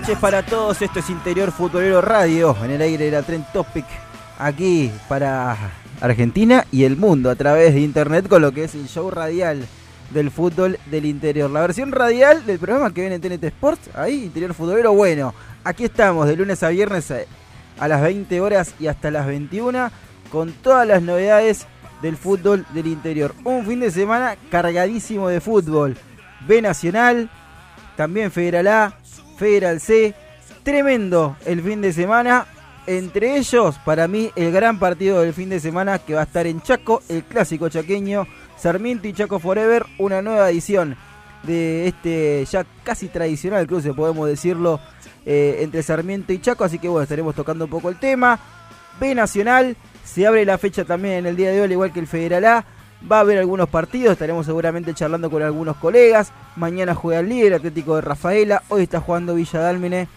Noches para todos. Esto es Interior Futbolero Radio en el aire de la Trend Topic. Aquí para Argentina y el mundo a través de internet con lo que es el show radial del fútbol del interior. La versión radial del programa que viene en TNT Sports. Ahí, Interior Futbolero. Bueno, aquí estamos de lunes a viernes a, a las 20 horas y hasta las 21 con todas las novedades del fútbol del interior. Un fin de semana cargadísimo de fútbol. B Nacional, también Federal A, Federal C. Tremendo el fin de semana. Entre ellos, para mí, el gran partido del fin de semana que va a estar en Chaco, el clásico chaqueño, Sarmiento y Chaco Forever, una nueva edición de este ya casi tradicional cruce, podemos decirlo, eh, entre Sarmiento y Chaco. Así que bueno, estaremos tocando un poco el tema. B Nacional, se abre la fecha también en el día de hoy, al igual que el Federal A. Va a haber algunos partidos, estaremos seguramente charlando con algunos colegas. Mañana juega el líder Atlético de Rafaela. Hoy está jugando Villa Dálmine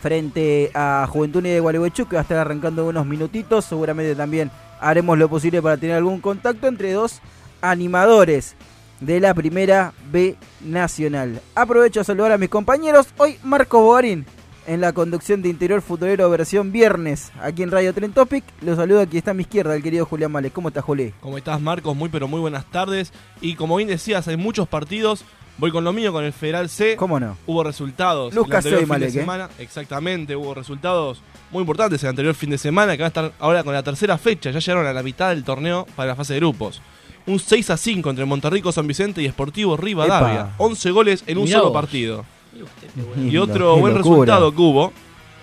frente a Juventud de Gualeguaychú, que va a estar arrancando unos minutitos. Seguramente también haremos lo posible para tener algún contacto entre dos animadores de la primera B Nacional. Aprovecho a saludar a mis compañeros. Hoy Marco Bogarín en la conducción de Interior Futbolero versión viernes aquí en Radio Tren Topic. Los saludo aquí está a mi izquierda el querido Julián Males. ¿Cómo estás, Juli? ¿Cómo estás, Marcos? Muy, pero muy buenas tardes. Y como bien decías, hay muchos partidos. Voy con lo mío, con el Federal C. ¿Cómo no? Hubo resultados. Luz el anterior Casey, fin Malek, de ¿eh? semana. Exactamente, hubo resultados muy importantes el anterior fin de semana, que va a estar ahora con la tercera fecha. Ya llegaron a la mitad del torneo para la fase de grupos. Un 6 a 5 entre Monterrico San Vicente y Sportivo Rivadavia. Epa. 11 goles en un Mirá solo vos. partido. Y otro buen locura. resultado que hubo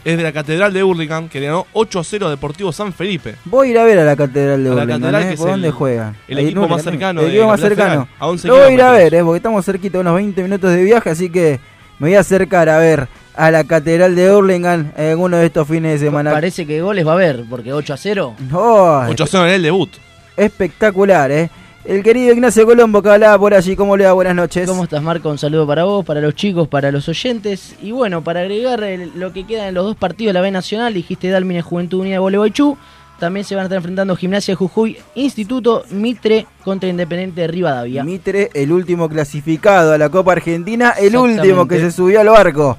es de la Catedral de Hurlingham, que le ganó 8 a 0 a Deportivo San Felipe. Voy a ir a ver a la Catedral de Catedral, ¿eh? es ¿Por dónde el- juegan? el equipo más Hurlingham, cercano El equipo más cercano. Federal, a 11 Lo voy a ir a ver, ¿eh? porque estamos cerquita, unos 20 minutos de viaje, así que me voy a acercar a ver a la Catedral de Hurlingham en alguno de estos fines de semana. Parece que goles va a haber, porque 8 a 0. Oh, 8 a 0 en el debut. espectacular, ¿eh? El querido Ignacio Colombo que hablaba por allí, ¿cómo le va? Buenas noches. ¿Cómo estás, Marco? Un saludo para vos, para los chicos, para los oyentes. Y bueno, para agregar el- lo que queda en los dos partidos de la B Nacional, dijiste Dalmine Juventud Unida de Gualeguaychú. También se van a estar enfrentando Gimnasia de Jujuy, Instituto Mitre contra Independiente de Rivadavia. Mitre, el último clasificado a la Copa Argentina, el último que se subió al barco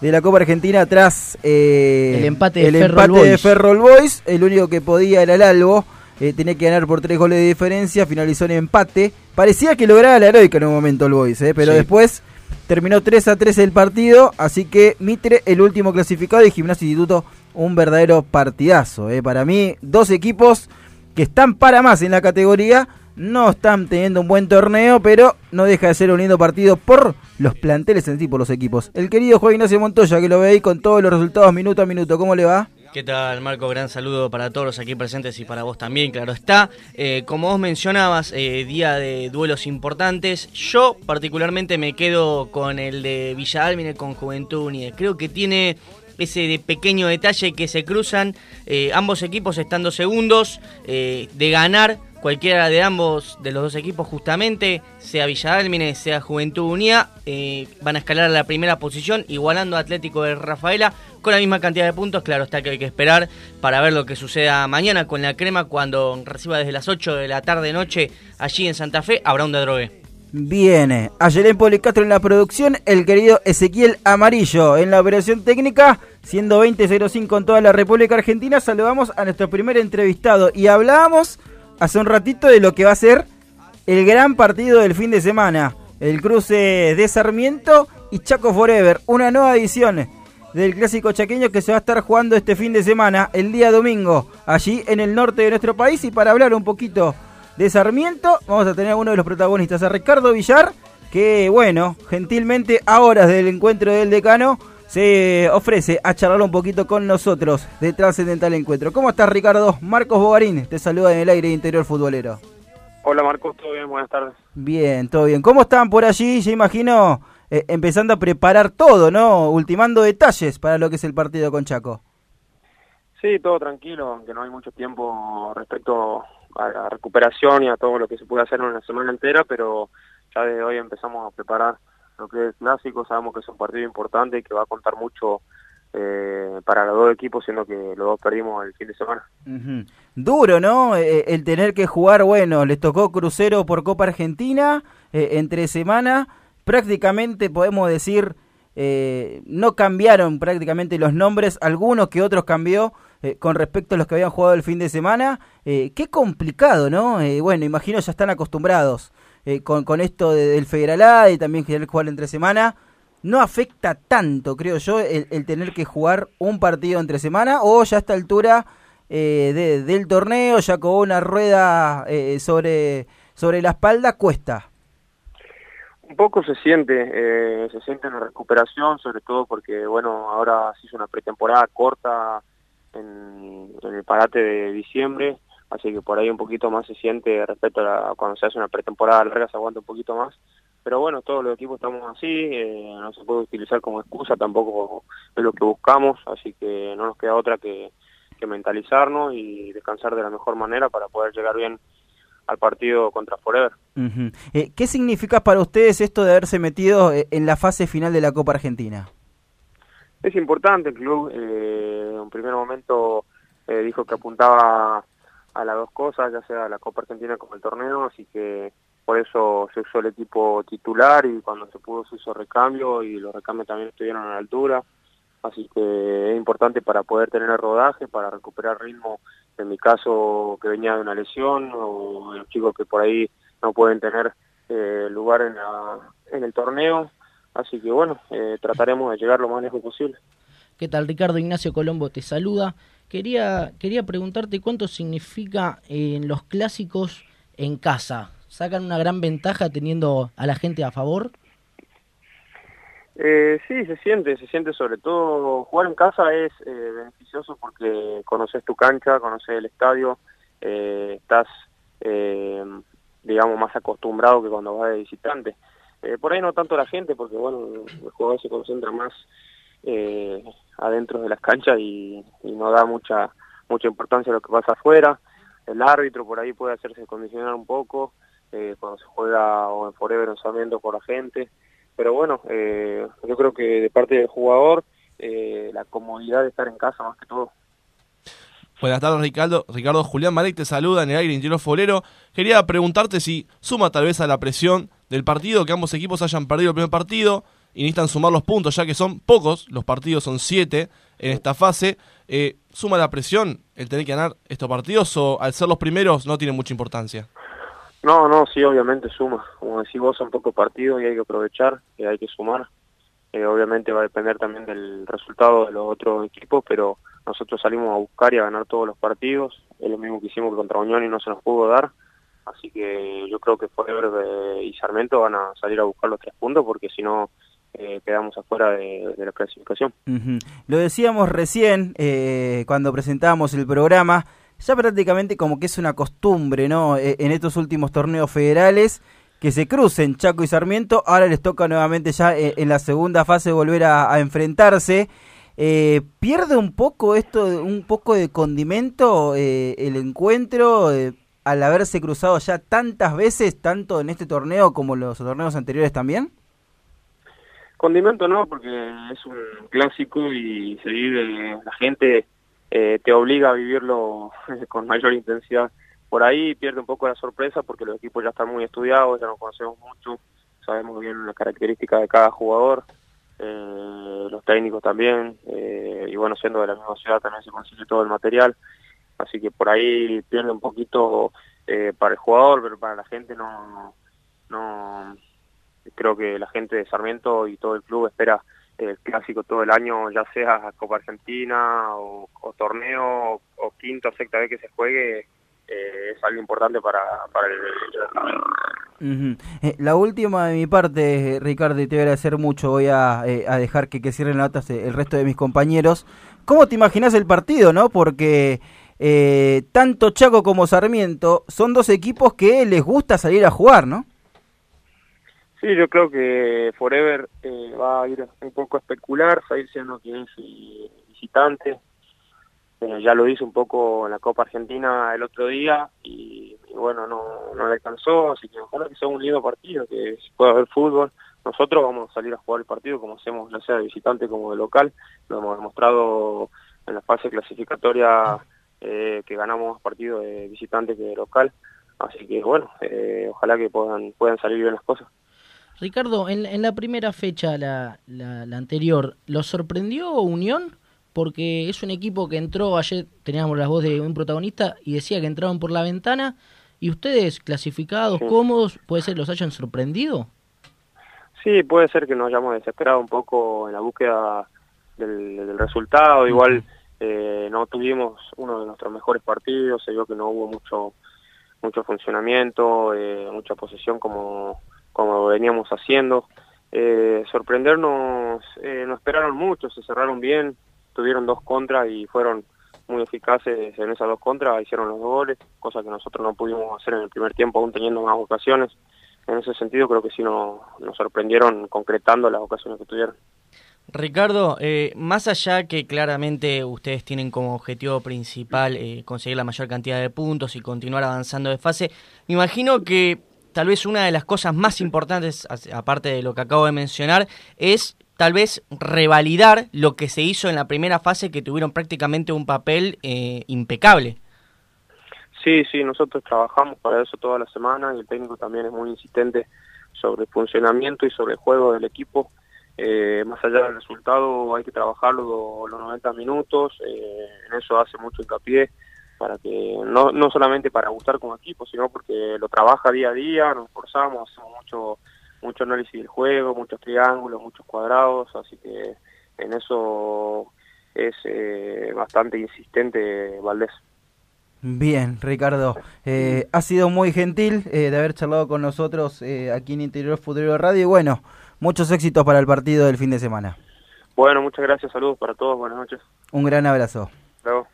de la Copa Argentina tras eh, El empate de el Ferrol empate de. Ferrol Boys. El único que podía era el Albo. Eh, tenía que ganar por tres goles de diferencia. Finalizó en empate. Parecía que lograba la heroica en un momento el Boys, eh, pero Sí. después terminó 3 a 3 el partido. Así que Mitre, el último clasificado, y Gimnasia Instituto, un verdadero partidazo. eh. Para mí, dos equipos que están para más en la categoría. No están teniendo un buen torneo, pero no deja de ser un lindo partido por los planteles en sí, por los equipos. El querido Juan Ignacio Montoya, que lo ve ahí con todos los resultados minuto a minuto. ¿Cómo le va? ¿Qué tal, Marco? Gran saludo para todos los aquí presentes y para vos también, claro está. Eh, como vos mencionabas, eh, día de duelos importantes. Yo particularmente me quedo con el de Villa Dálmine con Juventud Unida. Creo que tiene ese pequeño detalle que se cruzan eh, ambos equipos estando segundos. de ganar cualquiera de ambos, de los dos equipos justamente, sea Villadalmine, sea Juventud Unida, eh, van a escalar a la primera posición, igualando Atlético de Rafaela con la misma cantidad de puntos. Claro está que hay que esperar para ver lo que suceda mañana con la crema cuando reciba desde las 8 de la tarde noche allí en Santa Fe a Brown de Drogué. Viene Ayelén Policastro en la producción, el querido Ezequiel Amarillo en la operación técnica, siendo 20.05 en toda la República Argentina. Saludamos a nuestro primer entrevistado y hablábamos hace un ratito de lo que va a ser el gran partido del fin de semana. El cruce de Sarmiento y Chaco Forever. Una nueva edición del clásico chaqueño que se va a estar jugando este fin de semana, el día domingo, allí en el norte de nuestro país. Y para hablar un poquito de Sarmiento, vamos a tener a uno de los protagonistas, a Ricardo Villar, que bueno, gentilmente a horas del encuentro del decano se ofrece a charlar un poquito con nosotros de Trascendental Encuentro. ¿Cómo estás, Ricardo? Marcos Bogarín te saluda en el aire interior futbolero. Hola, Marcos, ¿todo bien? Buenas tardes. Bien, todo bien. ¿Cómo están por allí? Yo imagino eh, empezando a preparar todo, ¿no? Ultimando detalles para lo que es el partido con Chaco. Sí, todo tranquilo, aunque no hay mucho tiempo respecto a la recuperación y a todo lo que se puede hacer en una semana entera, pero ya desde hoy empezamos a preparar lo que es clásico, sabemos que es un partido importante y que va a contar mucho eh, para los dos equipos, siendo que los dos perdimos el fin de semana. Duro, ¿no? Eh, el tener que jugar, bueno, les tocó crucero por Copa Argentina eh, entre semana, prácticamente podemos decir, no cambiaron prácticamente los nombres, algunos que otros cambió. con respecto a los que habían jugado el fin de semana, qué complicado, ¿no? bueno, imagino ya están acostumbrados eh, con, con esto del Federalá y también querer jugar entre semana, no afecta tanto, creo yo, el, tener que jugar un partido entre semana o ya a esta altura eh, del torneo, ya con una rueda eh, sobre, sobre la espalda, cuesta. Un poco se siente, se siente en la recuperación, sobre todo porque, bueno, ahora se hizo una pretemporada corta en el parate de diciembre, así que por ahí un poquito más se siente respecto a, cuando se hace una pretemporada larga, se aguanta un poquito más. Pero bueno, todos los equipos estamos así, eh, no se puede utilizar como excusa, tampoco es lo que buscamos, así que no nos queda otra que, mentalizarnos y descansar de la mejor manera para poder llegar bien al partido contra Forever. Eh, ¿Qué significa para ustedes esto de haberse metido eh, en la fase final de la Copa Argentina? Es importante, el club en un primer momento dijo que apuntaba a las dos cosas, ya sea la Copa Argentina como el torneo, así que por eso se usó el equipo titular y cuando se pudo se hizo recambio y los recambios también estuvieron a la altura, así que es importante para poder tener el rodaje, para recuperar ritmo, en mi caso que venía de una lesión o los chicos que por ahí no pueden tener eh, lugar en, la, en el torneo, así que bueno, eh, trataremos de llegar lo más lejos posible. ¿Qué tal Ricardo Ignacio Colombo te saluda? Quería, quería preguntarte cuánto significa en los clásicos en casa. ¿Sacan una gran ventaja teniendo a la gente a favor? Eh, sí, se siente, se siente sobre todo, jugar en casa es eh, beneficioso porque conoces tu cancha, conoces el estadio, eh, estás, eh, digamos, más acostumbrado que cuando vas de visitante. por ahí no tanto la gente porque, bueno, el jugador se concentra más eh, adentro de las canchas y, no da mucha mucha importancia a lo que pasa afuera. El árbitro por ahí puede hacerse condicionar un poco eh, cuando se juega o en Forever o en por la gente. Pero bueno, eh, yo creo que de parte del jugador, eh, la comodidad de estar en casa más que todo. Buenas tardes, Ricardo. Ricardo Julián Marek te saluda en el aire interior Forero. Quería preguntarte si suma tal vez a la presión del partido que ambos equipos hayan perdido el primer partido, y necesitan sumar los puntos, ya que son pocos, los partidos son siete en esta fase. Eh, ¿Suma la presión el tener que ganar estos partidos o al ser los primeros no tiene mucha importancia? No, no, sí, obviamente suma. Como decís vos, son pocos partidos y hay que aprovechar, y hay que sumar. Eh, obviamente va a depender también del resultado de los otros equipos, pero nosotros salimos a buscar y a ganar todos los partidos. Es lo mismo que hicimos contra Unión y no se nos pudo dar. Así que yo creo que Forever y Sarmiento van a salir a buscar los tres puntos porque si no eh, quedamos afuera de, la clasificación. Lo decíamos recién eh, cuando presentábamos el programa, ya prácticamente como que es una costumbre, ¿no? E, en estos últimos torneos federales que se crucen Chaco y Sarmiento, ahora les toca nuevamente ya eh, en la segunda fase volver a, enfrentarse. pierde un poco esto, un poco de condimento el encuentro, al haberse cruzado ya tantas veces, tanto en este torneo como en los torneos anteriores también? Condimento no, porque es un clásico y se vive, la gente eh, te obliga a vivirlo con mayor intensidad. Por ahí pierde un poco la sorpresa porque los equipos ya están muy estudiados, ya nos conocemos mucho, sabemos bien las características de cada jugador, eh, los técnicos también, eh, y bueno, siendo de la misma ciudad también se consigue todo el material, así que por ahí pierde un poquito eh, para el jugador, pero para la gente no, no, creo que la gente de Sarmiento y todo el club espera el clásico todo el año, ya sea Copa Argentina o, torneo o, o quinta o sexta vez que se juegue, eh, es algo importante para, el. Eh, la última de mi parte, Ricardo, y te voy a agradecer mucho. Voy a, eh, dejar que, que cierren eh, el resto de mis compañeros. ¿Cómo te imaginas el partido, no? Porque tanto Chaco como Sarmiento son dos equipos que les gusta salir a jugar, ¿no? Sí, yo creo que Forever eh, va a ir un poco a especular, a ir siendo que es eh, visitante. Eh, ya lo hizo un poco en la Copa Argentina el otro día y, y bueno, no, no le alcanzó, así que ojalá que sea un lindo partido, que se pueda ver fútbol. Nosotros vamos a salir a jugar el partido como hacemos ya sea de visitante como de local, lo hemos demostrado en la fase clasificatoria eh, que ganamos más partidos de visitante que de local, así que bueno, eh, ojalá que puedan, puedan salir bien las cosas. Ricardo, en, en la primera fecha, la, la, la anterior, ¿lo sorprendió Unión? Porque es un equipo que entró, ayer teníamos la voz de un protagonista y decía que entraron por la ventana y ustedes clasificados, Sí. cómodos, puede ser los hayan sorprendido. Sí, puede ser que nos hayamos desesperado un poco en la búsqueda del, del resultado. Igual eh, no tuvimos uno de nuestros mejores partidos, se vio que no hubo mucho mucho funcionamiento, eh, mucha posesión como, como veníamos haciendo. Eh, sorprendernos, eh, nos esperaron mucho, se cerraron bien, tuvieron dos contras y fueron muy eficaces en esas dos contras, hicieron los dos goles, cosa que nosotros no pudimos hacer en el primer tiempo, aún teniendo más ocasiones. En ese sentido creo que sí nos, nos sorprendieron concretando las ocasiones que tuvieron. Ricardo, eh, más allá que claramente ustedes tienen como objetivo principal eh, conseguir la mayor cantidad de puntos y continuar avanzando de fase, me imagino que tal vez una de las cosas más importantes, aparte de lo que acabo de mencionar, es tal vez revalidar lo que se hizo en la primera fase que tuvieron prácticamente un papel eh, impecable. Sí, sí, nosotros trabajamos para eso toda la semana y el técnico también es muy insistente sobre el funcionamiento y sobre el juego del equipo. Eh, más allá del resultado hay que trabajarlo los 90 minutos, eh, en eso hace mucho hincapié para que no, no solamente para gustar como equipo, sino porque lo trabaja día a día, nos esforzamos, hacemos mucho mucho análisis del juego, muchos triángulos, muchos cuadrados, así que en eso es eh, bastante insistente Valdés. Bien, Ricardo. Eh, ha sido muy gentil eh, de haber charlado con nosotros eh, aquí en Interior Futuro Radio y bueno, muchos éxitos para el partido del fin de semana. Bueno, muchas gracias, saludos para todos, buenas noches. Un gran abrazo. Luego.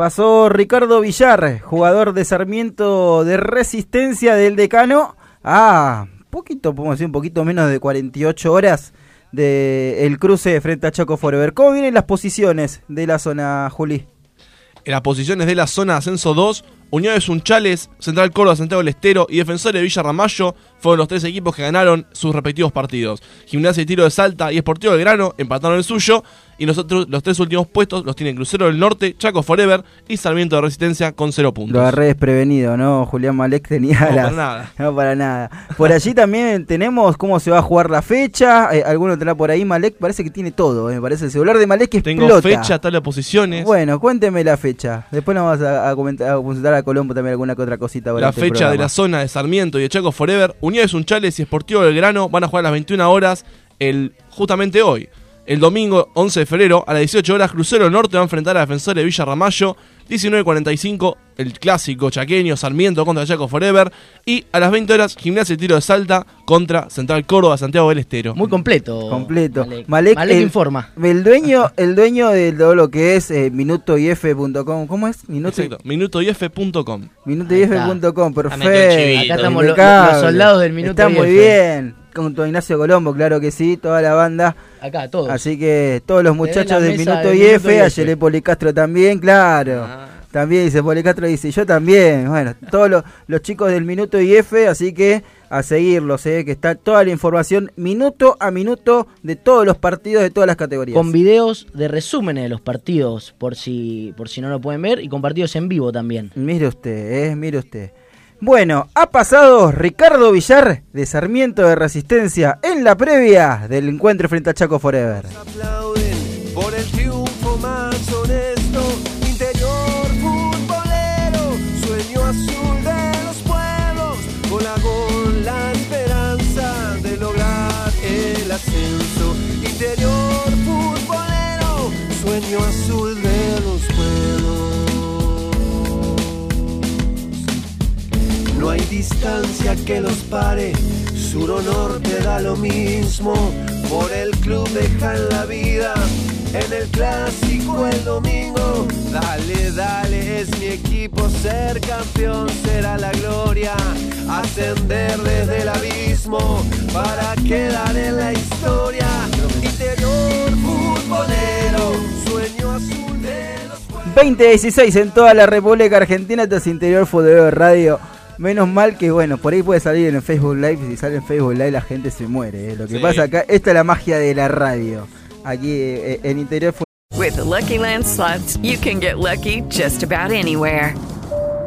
Pasó Ricardo Villar, jugador de Sarmiento de Resistencia del Decano, a poquito, podemos decir, un poquito menos de 48 horas del el cruce frente a Chaco Forever. ¿Cómo vienen las posiciones de la zona, Juli? En las posiciones de la zona ascenso 2, Unión de Sunchales, Central Córdoba, Santiago del Estero y Defensores de Villa Ramallo fueron los tres equipos que ganaron sus respectivos partidos. Gimnasia y Tiro de Salta y Esportivo del Grano empataron el suyo y nosotros los tres últimos puestos los tienen Crucero del Norte, Chaco Forever y Sarmiento de Resistencia con cero puntos. Lo agarré desprevenido, ¿no? Julián Malek tenía No, las... para nada. No, para nada. Por allí también tenemos cómo se va a jugar la fecha. Eh, alguno tendrá por ahí. Malek parece que tiene todo. eh, Me parece el celular de Malek explota. Tengo fecha, tabla de posiciones. Bueno, cuénteme la fecha. Después nos vamos a, a comentar, a consultar a Colombo también alguna que otra cosita. La fecha de la zona de Sarmiento y de Chaco Forever, Unión de Sunchales y Esportivo del Grano van a jugar a las 21 horas el, justamente hoy. El domingo 11 de febrero a las 18 horas Crucero Norte va a enfrentar a Defensores de Villa Ramallo. 19.45 el clásico chaqueño Sarmiento contra Chaco Forever. Y a las 20 horas Gimnasia y Tiro de Salta contra Central Córdoba Santiago del Estero. Muy completo. Completo. Malek, Malek, Malek el- informa. El dueño, el dueño de todo lo que es eh, minutoyf.com. ¿Cómo es? Minuto, Exacto, minutoyf.com. Minutoyf.com, metido el perfecto. Acá estamos lo- los soldados del Minuto Está muy IF. bien. Con tu Ignacio Colombo, claro que sí, toda la banda. Acá, todos. Así que todos los muchachos del Minuto del IF, Minuto a IF. Yele Policastro también, claro. Ah. También dice Policastro, dice, yo también. Bueno, todos los, los chicos del Minuto IF, así que a seguirlos, eh, que está toda la información minuto a minuto de todos los partidos de todas las categorías. Con videos de resúmenes de los partidos, por si, por si no lo pueden ver, y con partidos en vivo también. Mire usted, eh, mire usted. Bueno, ha pasado Ricardo Villar de Sarmiento de Resistencia en la previa del encuentro frente a Chaco Forever. Distancia que los pare, sur o norte da lo mismo. Por el club dejan la vida en el clásico el domingo. Dale, dale, es mi equipo. Ser campeón será la gloria. Ascender desde el abismo para quedar en la historia. Interior futbolero, sueño azul de los 2016 en toda la República Argentina, esto es Interior de Radio. Menos mal que, bueno, por ahí puede salir en el Facebook Live. Si sale en Facebook Live, la gente se muere. eh. Lo que Sí. pasa acá, esta es la magia de la radio. Aquí eh, en Interior. With the Lucky Land slots, you can get lucky just about anywhere.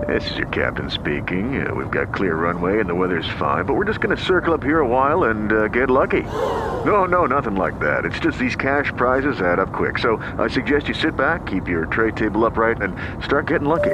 This is your captain speaking. Uh, we've got clear runway and the weather's fine, but we're just going to circle up here a while and uh, get lucky. No, no, nothing like that. It's just these cash prizes add up quick. So I suggest you sit back, keep your tray table upright, and start getting lucky.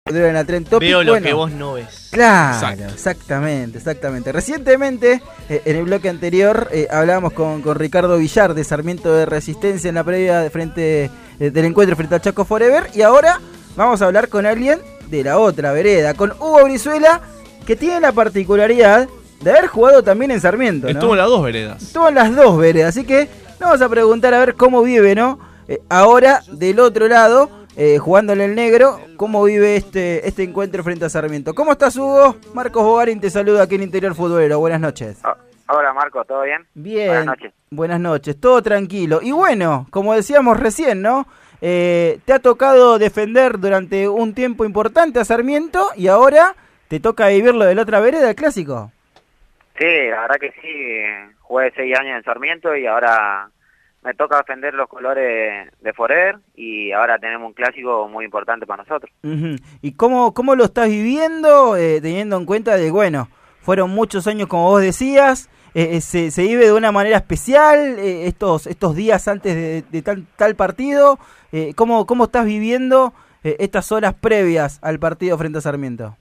En la Trend Topic. Veo lo Bueno, que vos no ves. Claro, exactamente, exactamente. Recientemente, eh, en el bloque anterior, eh, hablábamos con, con Ricardo Villar de Sarmiento de Resistencia en la previa de frente eh, del encuentro frente a Chaco Forever. Y ahora vamos a hablar con alguien de la otra vereda, con Hugo Brizuela, que tiene la particularidad de haber jugado también en Sarmiento. ¿no? Estuvo en las dos veredas. Estuvo en las dos veredas, así que vamos a preguntar a ver cómo vive, ¿no? Eh, ahora, del otro lado, eh, jugándole el negro, cómo vive este, este encuentro frente a Sarmiento. ¿Cómo estás, Hugo? Marcos Bogarín te saluda aquí en Interior Futbolero. Buenas noches. Hola Marco, ¿todo bien? Bien. Buenas noches. Buenas noches, todo tranquilo. Y bueno, como decíamos recién, ¿no? Eh, te ha tocado defender durante un tiempo importante a Sarmiento y ahora te toca vivirlo de la otra vereda, el clásico. Sí, la verdad que sí, jugué seis años en Sarmiento y ahora me toca defender los colores de Forer y ahora tenemos un clásico muy importante para nosotros. ¿Y cómo, cómo lo estás viviendo, eh, teniendo en cuenta de, bueno, fueron muchos años como vos decías, eh, eh, se, se vive de una manera especial eh, estos, estos días antes de, de tal, tal partido? ¿cómo, ¿Cómo estás viviendo estas horas previas al partido frente a Sarmiento?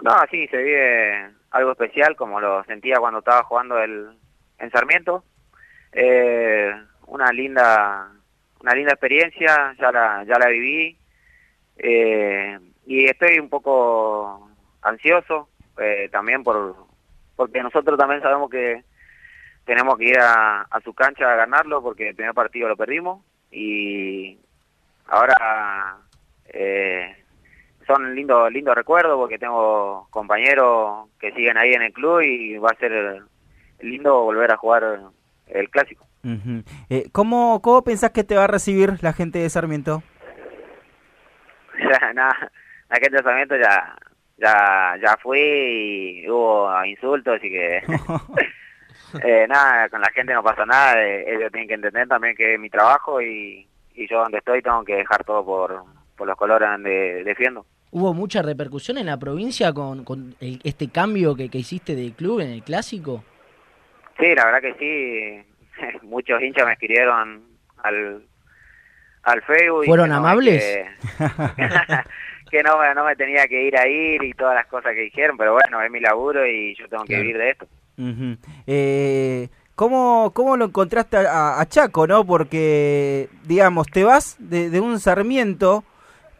No, sí, se vive algo especial como lo sentía cuando estaba jugando el, en Sarmiento. Eh, una linda una linda experiencia, ya la, ya la viví. Eh, y estoy un poco ansioso eh, también por porque nosotros también sabemos que tenemos que ir a, su cancha a ganarlo porque el primer partido lo perdimos y ahora eh, son lindos lindos recuerdos porque tengo compañeros que siguen ahí en el club y va a ser lindo volver a jugar el clásico. Ujú. Eh, ¿cómo, ¿Cómo pensás que te va a recibir la gente de Sarmiento? Ya, nada, la gente de Sarmiento ya ya ya fui y hubo insultos así que eh, nada con la gente no pasa nada eh, ellos tienen que entender también que es mi trabajo y, y yo donde estoy tengo que dejar todo por por los colores donde defiendo ¿Hubo mucha repercusión en la provincia con, con el- este cambio que, que hiciste del club en el clásico? sí la verdad que sí muchos hinchas me escribieron al al Facebook ¿Fueron no, amables? que, que no, me- no me tenía que ir a ir y todas las cosas que dijeron, pero bueno, es mi laburo y yo tengo que vivir de esto. Eh, ¿cómo, ¿Cómo lo encontraste a, a Chaco, no? Porque, digamos, te vas de, de un Sarmiento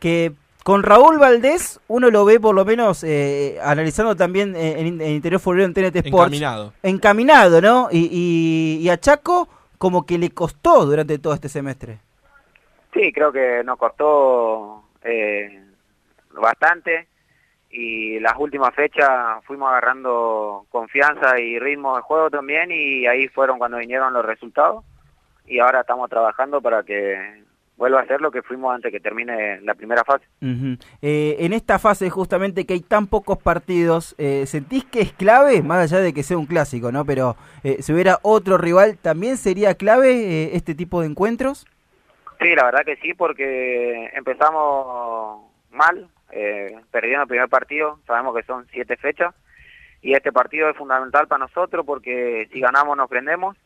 que con Raúl Valdés uno lo ve por lo menos eh, analizando también eh, en, en Interior Futbolero en TNT Sports. Encaminado. Encaminado, ¿no? Y, y, y a Chaco como que le costó durante todo este semestre. Sí, creo que nos costó eh, bastante y las últimas fechas fuimos agarrando confianza y ritmo de juego también y ahí fueron cuando vinieron los resultados y ahora estamos trabajando para que vuelva a ser lo que fuimos antes que termine la primera fase. Ujú. Eh, en esta fase justamente que hay tan pocos partidos, eh, ¿sentís que es clave? Más allá de que sea un clásico, ¿no? Pero eh, si hubiera otro rival, ¿también sería clave eh, este tipo de encuentros? Sí, la verdad que sí, porque empezamos mal, eh, perdiendo el primer partido, sabemos que son siete fechas, y este partido es fundamental para nosotros porque si ganamos nos prendemos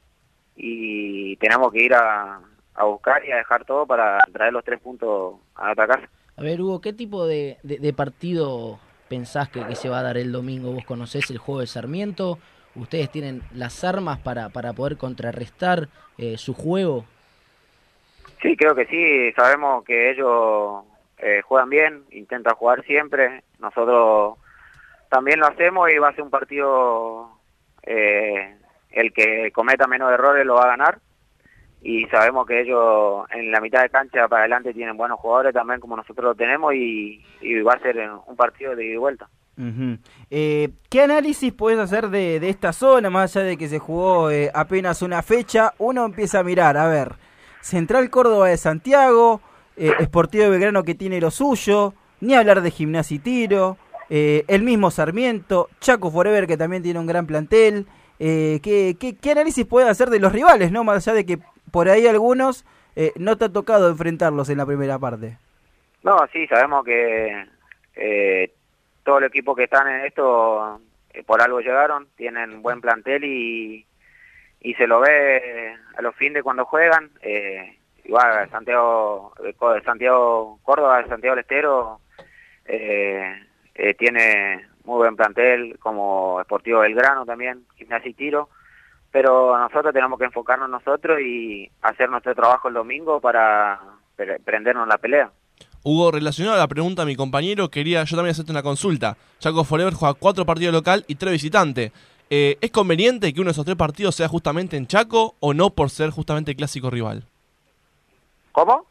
y tenemos que ir a, a buscar y a dejar todo para traer los tres puntos a casa. A ver, Hugo, ¿qué tipo de, de- de partido pensás que, que se va a dar el domingo? ¿Vos conocés el juego de Sarmiento? ¿Ustedes tienen las armas para, para poder contrarrestar eh, su juego? Sí, creo que sí, sabemos que ellos eh, juegan bien, intentan jugar siempre, nosotros también lo hacemos y va a ser un partido, eh, el que cometa menos errores lo va a ganar y sabemos que ellos en la mitad de cancha para adelante tienen buenos jugadores también como nosotros lo tenemos y, va a ser un partido de ida y vuelta. Eh, ¿Qué análisis puedes hacer de, de esta zona, más allá de que se jugó eh, apenas una fecha? Uno empieza a mirar, a ver, Central Córdoba de Santiago, eh, Sportivo de Belgrano que tiene lo suyo, ni hablar de Gimnasia y Tiro, eh, el mismo Sarmiento, Chaco Forever que también tiene un gran plantel. Eh, ¿qué, qué, qué análisis puedes hacer de los rivales, no? Más allá de que por ahí algunos eh, no te ha tocado enfrentarlos en la primera parte. No, sí, sabemos que eh, todo el equipo que están en esto eh, por algo llegaron, tienen buen plantel y, y se lo ve a los fines cuando juegan. Eh, igual Santiago, eh, Santiago Córdoba, Santiago del Estero eh, eh, tiene muy buen plantel, como Sportivo Belgrano también, Gimnasia y Tiro. Pero nosotros tenemos que enfocarnos nosotros y hacer nuestro trabajo el domingo para pre- prendernos la pelea. Hugo, relacionado a la pregunta de mi compañero, quería yo también hacerte una consulta. Chaco Forever juega cuatro partidos local y tres visitantes. Eh, ¿Es conveniente que uno de esos tres partidos sea justamente en Chaco o no por ser justamente el clásico rival? ¿Cómo?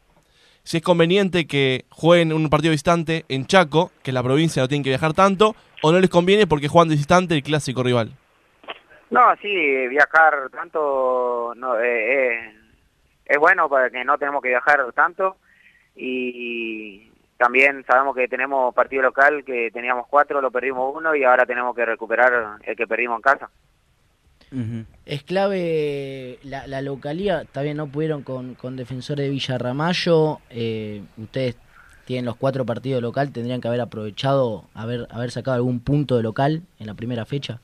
Si es conveniente que jueguen un partido visitante en Chaco, que la provincia no tiene que viajar tanto, o no les conviene porque juegan de visitante el clásico rival. No, sí, viajar tanto no, eh, eh, es bueno para que no tenemos que viajar tanto y también sabemos que tenemos partido local que teníamos cuatro, lo perdimos uno y ahora tenemos que recuperar el que perdimos en casa. Es clave la, la localía, bien, no pudieron con, con defensores de Villarramayo, eh, ustedes tienen los cuatro partidos local, tendrían que haber aprovechado, haber, haber sacado algún punto de local en la primera fecha.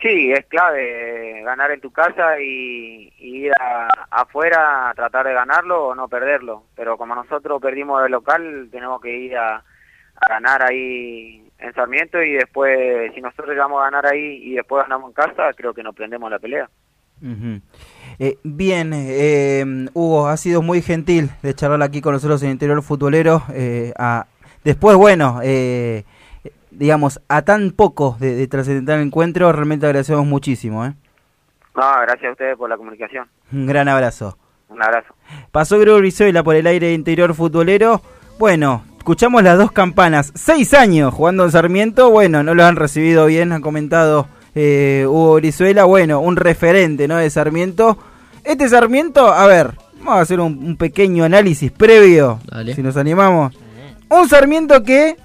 Sí, es clave eh, ganar en tu casa y, ir a- afuera a tratar de ganarlo o no perderlo. Pero como nosotros perdimos el local, tenemos que ir a, a ganar ahí en Sarmiento y después, si nosotros llegamos a ganar ahí y después ganamos en casa, creo que nos prendemos la pelea. Ujú. Eh, bien, eh, Hugo, ha sido muy gentil de charlar aquí con nosotros en Interior Futbolero. eh, a- después, bueno, eh, digamos, a tan poco de, de trascendental encuentro, realmente agradecemos muchísimo. ¿eh? No, gracias a ustedes por la comunicación. Un gran abrazo. Un abrazo. Pasó Brizuela por el aire Interior Futbolero. Bueno, escuchamos las dos campanas. Seis años jugando en Sarmiento. Bueno, no lo han recibido bien, ha comentado eh, Hugo Brizuela. Bueno, un referente ¿no? de Sarmiento. Este Sarmiento, a ver, vamos a hacer un, un pequeño análisis previo, si nos animamos. Un Sarmiento que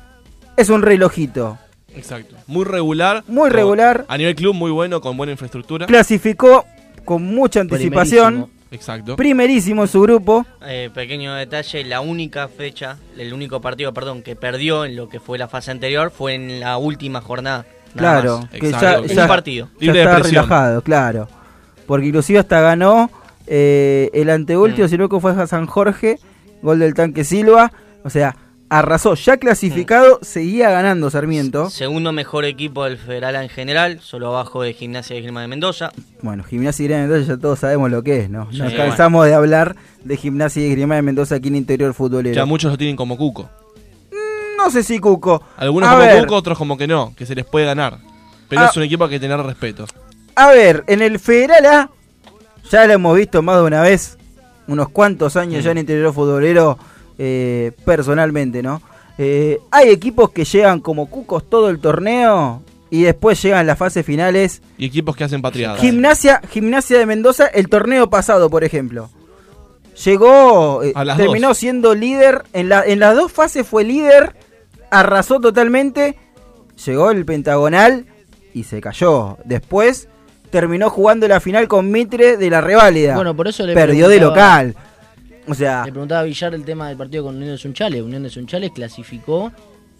es un relojito. Exacto. Muy regular. Muy regular. A nivel club muy bueno, con buena infraestructura. Clasificó con mucha anticipación. Exacto. Primerísimo en su grupo. Eh, pequeño detalle, la única fecha, el único partido, perdón, que perdió en lo que fue la fase anterior fue en la última jornada. Claro, más. que ya, un partido. ya está relajado, claro. Porque inclusive hasta ganó eh, el anteúltimo, si no que fue a San Jorge, gol del tanque Silva. O sea, arrasó. Ya clasificado, seguía ganando Sarmiento. Segundo mejor equipo del Federal en general, solo abajo de Gimnasia de Grima de Mendoza. Bueno, Gimnasia y Grima de Mendoza ya todos sabemos lo que es, ¿no? Sí, Nos bueno. cansamos de hablar de Gimnasia y Grima de Mendoza aquí en Interior Futbolero. Ya muchos lo tienen como cuco. No sé si Cuco. Algunos A como ver. cuco, otros como que no, que se les puede ganar. Pero Ah. es un equipo que hay que tener respeto. A ver, en el Federal A, ya lo hemos visto más de una vez, unos cuantos años Mm. ya en Interior Futbolero, eh, personalmente, ¿no? Eh, hay equipos que llegan como cucos todo el torneo y después llegan las fases finales. Y equipos que hacen patriadas. Gimnasia, Gimnasia de Mendoza, el torneo pasado, por ejemplo. Llegó, eh, terminó dos. siendo líder, en, la, en las dos fases fue líder, arrasó totalmente, llegó el pentagonal y se cayó. Después terminó jugando la final con Mitre de la reválida. Bueno, por eso le Perdió de local. O sea, Le preguntaba a Villar el tema del partido con Unión de Sunchales. Unión de Sunchales clasificó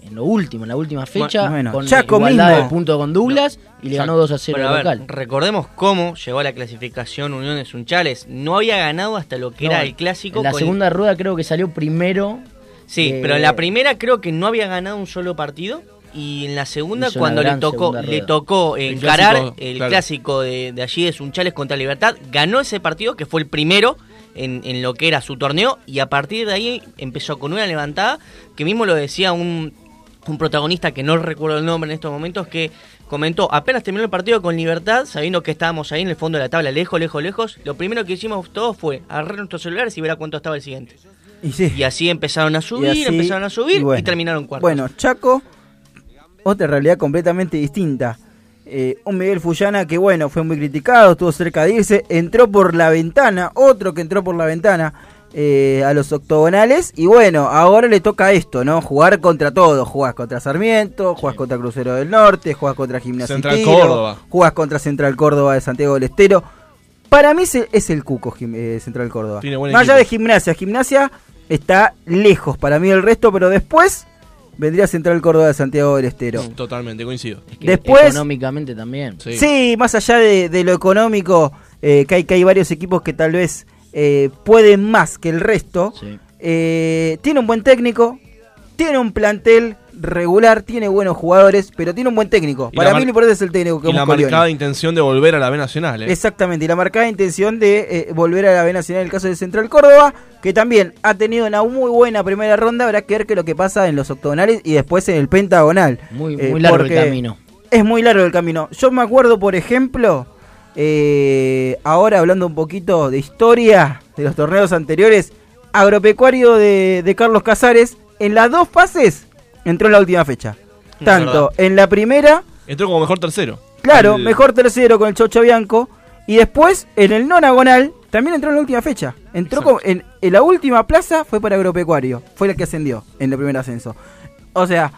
en lo último, en la última fecha, Bueno, con Chaco igualdad mismo. de punto con Douglas y le ganó 2 a 0 Pero al a ver, local. recordemos cómo llegó a la clasificación Unión de Sunchales. No había ganado hasta lo que No, era el clásico. En la con- segunda rueda creo que salió primero. Sí, eh, pero en la primera creo que no había ganado un solo partido. Y en la segunda, cuando le tocó, segunda le tocó El encarar clásico, el claro. clásico de, de allí de Sunchales contra Libertad, ganó ese partido, que fue el primero en, en lo que era su torneo, y a partir de ahí empezó con una levantada, que mismo lo decía un, un protagonista que no recuerdo el nombre en estos momentos, que comentó, apenas terminó el partido con Libertad, sabiendo que estábamos ahí en el fondo de la tabla, lejos, lejos, lejos, lo primero que hicimos todos fue agarrar nuestros celulares y ver a cuánto estaba el siguiente. Y sí. Y así empezaron a subir, así- empezaron a subir y, bueno. terminaron cuartos. Bueno, Chaco, otra realidad completamente distinta. Eh, un Miguel Fullana que, bueno, fue muy criticado, estuvo cerca de irse, entró por la ventana, otro que entró por la ventana eh, a los octogonales. Y bueno, ahora le toca esto, ¿no? Jugar contra todos. Jugás contra Sarmiento, jugás contra Crucero del Norte, jugás contra Gimnasia Central Tiro, Córdoba. jugás contra Central Córdoba de Santiago del Estero. Para mí es el cuco eh, Central Córdoba. Tiene buen Más allá de. Gimnasia, Gimnasia está lejos para mí el resto, pero después vendría Central Córdoba de Santiago del Estero. Totalmente, coincido. Que Después- Económicamente también. Sí, más allá de, de lo económico, eh, que, hay, que hay varios equipos que tal vez eh, pueden más que el resto. eh, tiene un buen técnico, tiene un plantel regular, tiene buenos jugadores, pero tiene un buen técnico. Y Para mí lo importante es el técnico que Y la marcada intención de volver a la B Nacional. ¿eh? Exactamente, y la marcada intención de eh, volver a la B Nacional en el caso de Central Córdoba, que también ha tenido una muy buena primera ronda, habrá que ver qué es lo que pasa en los octogonales y después en el pentagonal. Muy, Eh, muy largo el camino. Es muy largo el camino. Yo me acuerdo, por ejemplo, eh, ahora hablando un poquito de historia de los torneos anteriores, agropecuario de, de Carlos Casares, en las dos fases entró en la última fecha. Tanto en la primera Entró como mejor tercero. Claro, El- mejor tercero con el Chocho Bianco. Y después, en el nonagonal, también entró en la última fecha. Entró con- en, en la última plaza fue para Agropecuario. Fue la que ascendió en el primer ascenso. O sea,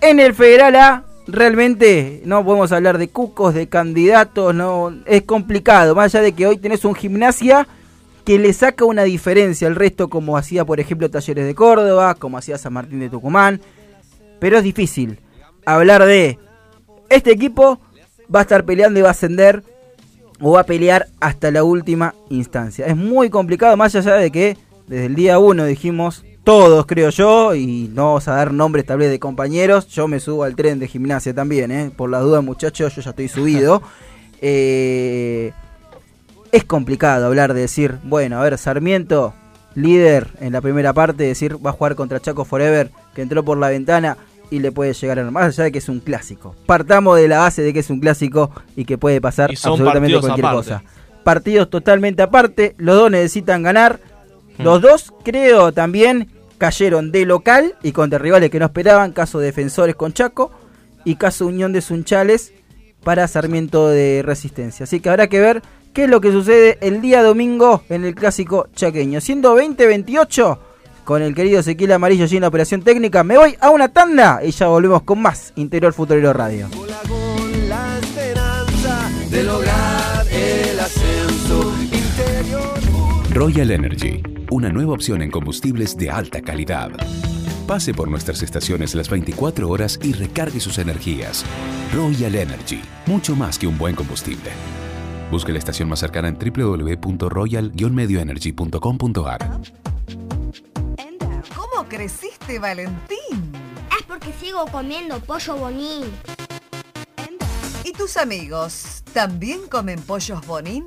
en el Federal A, realmente no podemos hablar de cucos, de candidatos, no es complicado. Más allá de que hoy tenés un gimnasia que le saca una diferencia al resto, como hacía, por ejemplo, Talleres de Córdoba, como hacía San Martín de Tucumán. Pero es difícil hablar de este equipo va a estar peleando y va a ascender o va a pelear hasta la última instancia. Es muy complicado, más allá de que desde el día uno dijimos todos, creo yo, y no vamos a dar nombres tal vez de compañeros. Yo me subo al tren de gimnasia también, ¿eh? por las dudas, muchachos, yo ya estoy subido. Eh, es complicado hablar de decir, bueno, a ver, Sarmiento, líder en la primera parte, decir va a jugar contra Chaco Forever, que entró por la ventana y le puede llegar a más allá de que es un clásico. Partamos de la base de que es un clásico y que puede pasar absolutamente cualquier aparte. cosa. Partidos totalmente aparte, los dos necesitan ganar. Hmm. Los dos, creo, también cayeron de local y contra rivales que no esperaban, caso Defensores con Chaco y caso Unión de Sunchales para Sarmiento de Resistencia. Así que habrá que ver qué es lo que sucede el día domingo en el clásico chaqueño. Siendo 2028, con el querido Ezequiel Amarillo allí en la operación técnica, me voy a una tanda y ya volvemos con más Interior Futbolero Radio. la esperanza de lograr el ascenso interior. Royal Energy, una nueva opción en combustibles de alta calidad. Pase por nuestras estaciones las 24 horas y recargue sus energías. Royal Energy, mucho más que un buen combustible. Busque la estación más cercana en www.royal-medioenergy.com.ar. ¿Cómo ¿Cómo creciste, Valentín? Es porque sigo comiendo pollo bonín. ¿Y tus amigos también comen pollos bonín?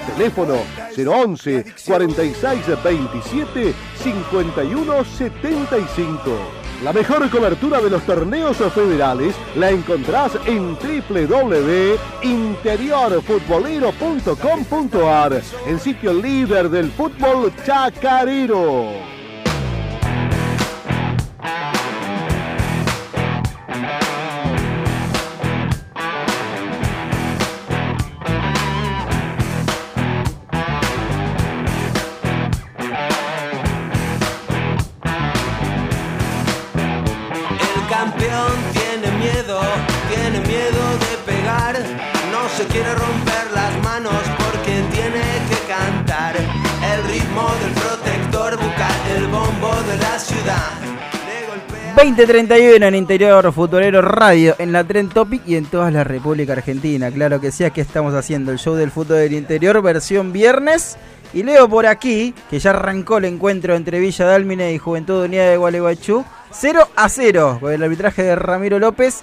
Teléfono 011 46 27 51 75. La mejor cobertura de los torneos federales la encontrás en www.interiorfutbolero.com.ar, el sitio líder del fútbol chacarero. 2031 en Interior Futbolero Radio, en la Tren Topic y en toda la República Argentina. Claro que sí, aquí estamos haciendo el show del fútbol del interior, versión viernes. Y leo por aquí que ya arrancó el encuentro entre Villa Dálmine y Juventud Unida de Gualeguaychú. 0 a 0 con el arbitraje de Ramiro López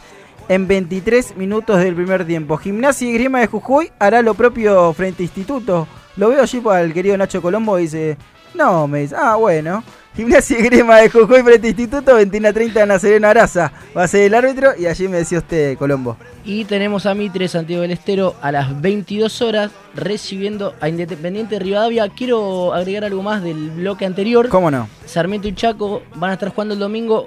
en 23 minutos del primer tiempo. Gimnasia y Grima de Jujuy hará lo propio frente a Instituto. Lo veo allí para el querido Nacho Colombo y dice, no, me dice, ah, bueno. Gimnasia y Grima de Jujuy frente Instituto, 21 a 30 Ana Serena Araza. Va a ser el árbitro y allí me decía usted, Colombo. Y tenemos a Mitre Santiago del Estero a las 22 horas recibiendo a Independiente Rivadavia. Quiero agregar algo más del bloque anterior. ¿Cómo no? Sarmiento y Chaco van a estar jugando el domingo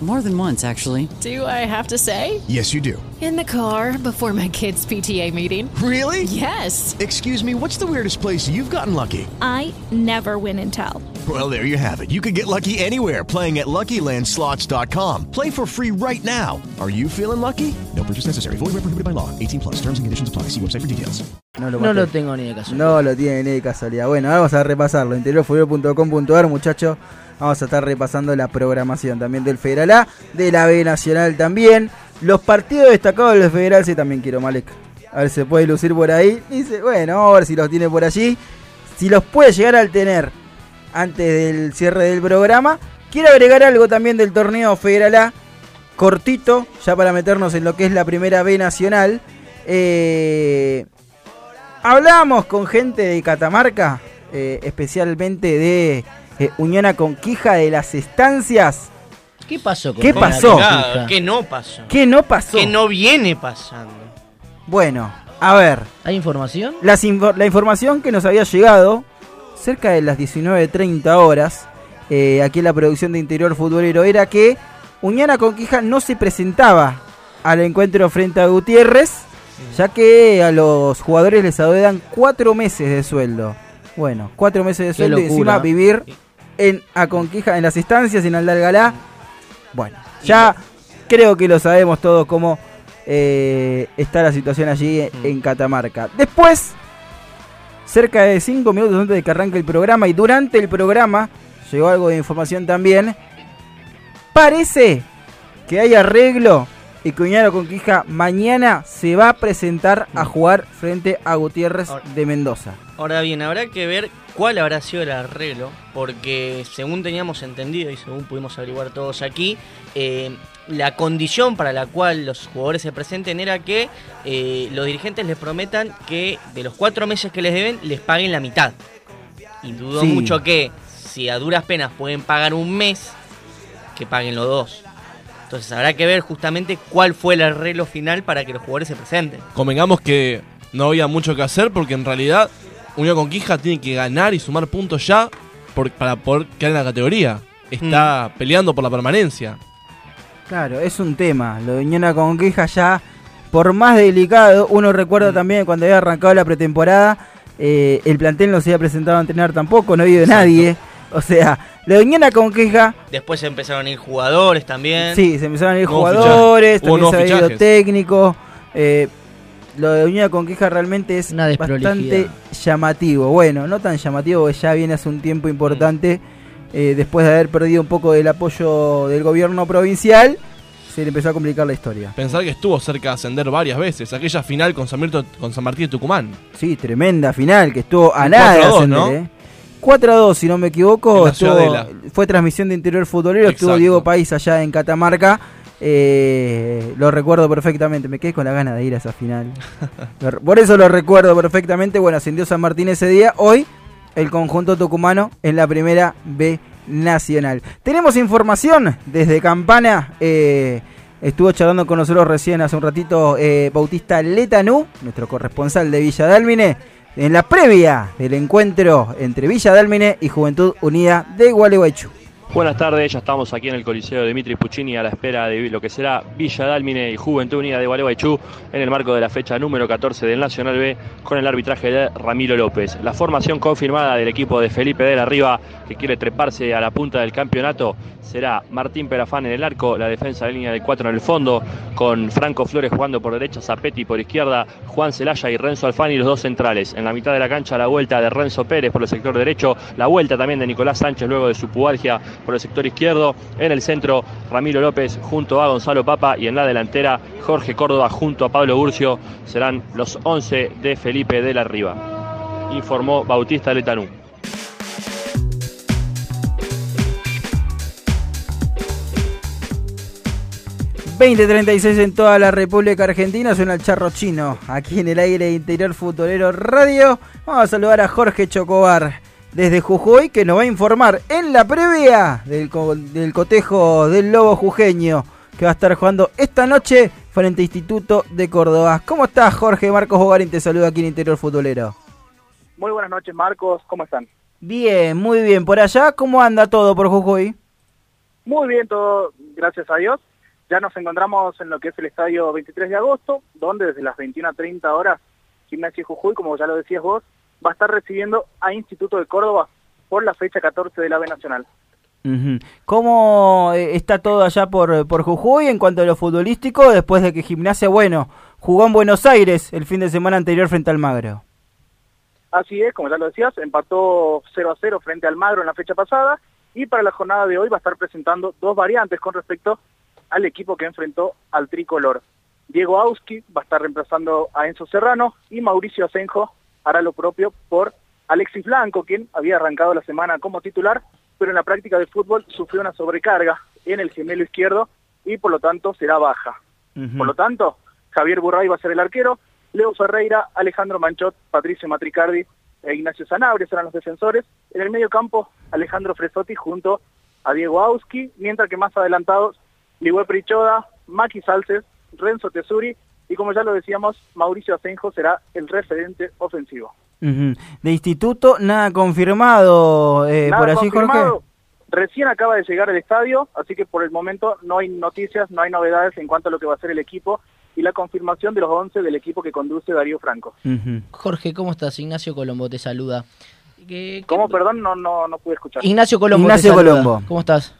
More than once, actually. Do I have to say? Yes, you do. In the car before my kids' PTA meeting. Really? Yes. Excuse me, what's the weirdest place you've gotten lucky? I never win and tell. Well, there you have it. You can get lucky anywhere playing at LuckyLandSlots.com. Play for free right now. Are you feeling lucky? No purchase necessary. Void where prohibited by law. 18 plus. Terms and conditions apply. See website for details. No lo, No lo tengo ni de casualidad. No lo tiene ni de casualidad. Bueno, vamos a repasarlo. Interiorfutbol.com.ar, muchachos. Vamos a estar repasando la programación también del Federal A, de la B Nacional también. Los partidos destacados del Federal C también quiero, Malek. A ver si se puede lucir por ahí. Dice, bueno, a ver si los tiene por allí. Si los puede llegar al tener antes del cierre del programa. Quiero agregar algo también del torneo Federal A. Cortito, ya para meternos en lo que es la primera B Nacional. Eh, Hablábamos con gente de Catamarca, eh, especialmente de eh, Unión a Conquija de las estancias. ¿Qué pasó con ¿Qué pasó? ¿Qué no pasó? ¿Qué no pasó? ¿Qué no viene pasando? Bueno, A ver. ¿Hay información? Las la información que nos había llegado cerca de las 19.30 horas, eh, aquí en la producción de Interior Futbolero, era que Uñana Conquija no se presentaba al encuentro frente a Gutiérrez, ya que a los jugadores les adeudan cuatro meses de sueldo. Bueno, cuatro meses de sueldo y locura. encima vivir en Aconquija, en las estancias, en Aldalgalá. Bueno, ya creo que lo sabemos todos cómo eh, está la situación allí en- en Catamarca. Después, cerca de cinco minutos antes de que arranque el programa y durante el programa, llegó algo de información también. Parece que hay arreglo y que Uñaro Conquija mañana se va a presentar a jugar frente a Gutiérrez de Mendoza. Ahora bien, habrá que ver cuál habrá sido el arreglo, porque según teníamos entendido y según pudimos averiguar todos aquí, eh, la condición para la cual los jugadores se presenten era que eh, los dirigentes les prometan que de los cuatro meses que les deben, les paguen la mitad. Y dudo Sí. mucho que, si a duras penas pueden pagar un mes, que paguen los dos. Entonces habrá que ver justamente cuál fue el arreglo final para que los jugadores se presenten. Convengamos que no había mucho que hacer porque en realidad Unión Conquija tiene que ganar y sumar puntos ya por- para poder quedar en la categoría. Está peleando por la permanencia. Claro, es un tema. Lo de Uñana Conquija ya, por más delicado, uno recuerda también cuando había arrancado la pretemporada, eh, el plantel no se había presentado a entrenar tampoco, no había ido nadie. O sea, lo de Uñana Conquija, Después empezaron a ir jugadores también. sí, se empezaron a ir Nuevos jugadores, también se había ido técnico. eh, lo de Uñana Conquija realmente es bastante llamativo. Bueno, no tan llamativo, porque ya viene hace un tiempo importante, eh, después de haber perdido un poco del apoyo del gobierno provincial, se le empezó a complicar la historia. Pensar que estuvo cerca de ascender varias veces. Aquella final con San, Mirto- con San Martín de Tucumán. Sí, tremenda final, que estuvo a Un nada de 4 a 2, ascender, ¿no? ¿eh? 4 a 2, si no me equivoco. Estuvo- fue transmisión de interior futbolero, estuvo. Diego País allá en Catamarca. eh, lo recuerdo perfectamente, me quedé con la gana de ir a esa final. Por eso lo recuerdo perfectamente. Bueno, ascendió San Martín ese día. Hoy, el conjunto tucumano en la primera B nacional. Tenemos información desde Campana. eh, estuvo charlando con nosotros recién hace un ratito eh, Bautista Letanú, nuestro corresponsal de Villa Dálmine, en la previa del encuentro entre Villa Dálmine y Juventud Unida de Gualeguaychú. Buenas tardes, ya estamos aquí en el Coliseo Dimitri Puccini a la espera de lo que será Villa Dálmine y Juventud Unida de Gualeguaychú en el marco de la fecha número 14 del Nacional B con el arbitraje de Ramiro López. La formación confirmada del equipo de Felipe de la Riva que quiere treparse a la punta del campeonato será Martín Perafán en el arco, la defensa de línea de 4 en el fondo, con Franco Flores jugando por derecha, Zapetti por izquierda, Juan Celaya y Renzo Alfani los dos centrales. En la mitad de la cancha la vuelta de Renzo Pérez por el sector derecho, la vuelta también de Nicolás Sánchez luego de su pubalgia por el sector izquierdo. En el centro, Ramiro López junto a Gonzalo Papa y en la delantera, Jorge Córdoba junto a Pablo Burcio serán los 11 de Felipe de la Riva. Informó Bautista Letanú. 2036 en toda la República Argentina, suena el charro chino, aquí en el aire Interior Futbolero Radio. Vamos a saludar a Jorge Chocobar desde Jujuy, que nos va a informar en la previa del, del cotejo del Lobo Jujeño, que va a estar jugando esta noche frente a Instituto de Córdoba. ¿Cómo estás, Jorge? Marcos Bogarín te saluda aquí en Interior Futbolero. Muy buenas noches, Marcos. ¿Cómo están? Bien, muy bien. Por allá, ¿cómo anda todo por Jujuy? Muy bien, todo, gracias a Dios. Ya nos encontramos en lo que es el estadio 23 de agosto, donde desde las 21.30 horas, Gimnasia Jujuy, como ya lo decías vos, va a estar recibiendo a Instituto de Córdoba por la fecha 14 de la B Nacional. ¿Cómo eh, está todo allá por, por Jujuy en cuanto a lo futbolístico después de que Gimnasia, bueno, jugó en Buenos Aires el fin de semana anterior frente al Magro? Así es, como ya lo decías, empató 0 a 0 frente al Magro en la fecha pasada y para la jornada de hoy va a estar presentando dos variantes con respecto al equipo que enfrentó al tricolor. Diego Auski va a estar reemplazando a Enzo Serrano y Mauricio Asenjo hará lo propio por Alexis Blanco, quien había arrancado la semana como titular, pero en la práctica de fútbol sufrió una sobrecarga en el gemelo izquierdo y por lo tanto será baja. Por lo tanto, Javier Burray va a ser el arquero, Leo Ferreira, Alejandro Manchot, Patricio Matricardi e Ignacio Sanabria serán los defensores. En el medio campo, Alejandro Fresotti junto a Diego Auski, mientras que más adelantados, Ligüe Prichoda, Maki Salces, Renzo Tesuri Y como ya lo decíamos, Mauricio Asenjo será el referente ofensivo. De instituto, nada confirmado eh, Nada por confirmado. Jorge. Recién acaba de llegar al estadio, así que por el momento no hay noticias, no hay novedades en cuanto a lo que va a ser el equipo y la confirmación de los 11 del equipo que conduce Darío Franco. Jorge, ¿cómo estás? Ignacio Colombo te saluda. ¿Qué- ¿Cómo? Perdón, no, no, no pude escuchar. Ignacio Colombo Ignacio. Colombo. ¿Cómo estás?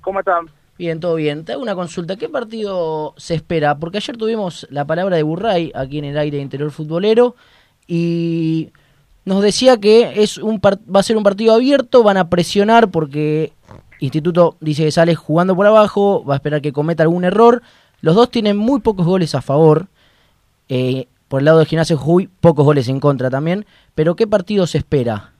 ¿Cómo están? Bien, todo bien. Te hago una consulta. ¿Qué partido se espera? Porque ayer tuvimos la palabra de Burray aquí en el aire interior futbolero y nos decía que es un va a ser un partido abierto, van a presionar porque Instituto dice que sale jugando por abajo, va a esperar que cometa algún error. Los dos tienen muy pocos goles a favor. Eh, por el lado de Gimnasia Jujuy, pocos goles en contra también. Pero ¿qué partido se espera?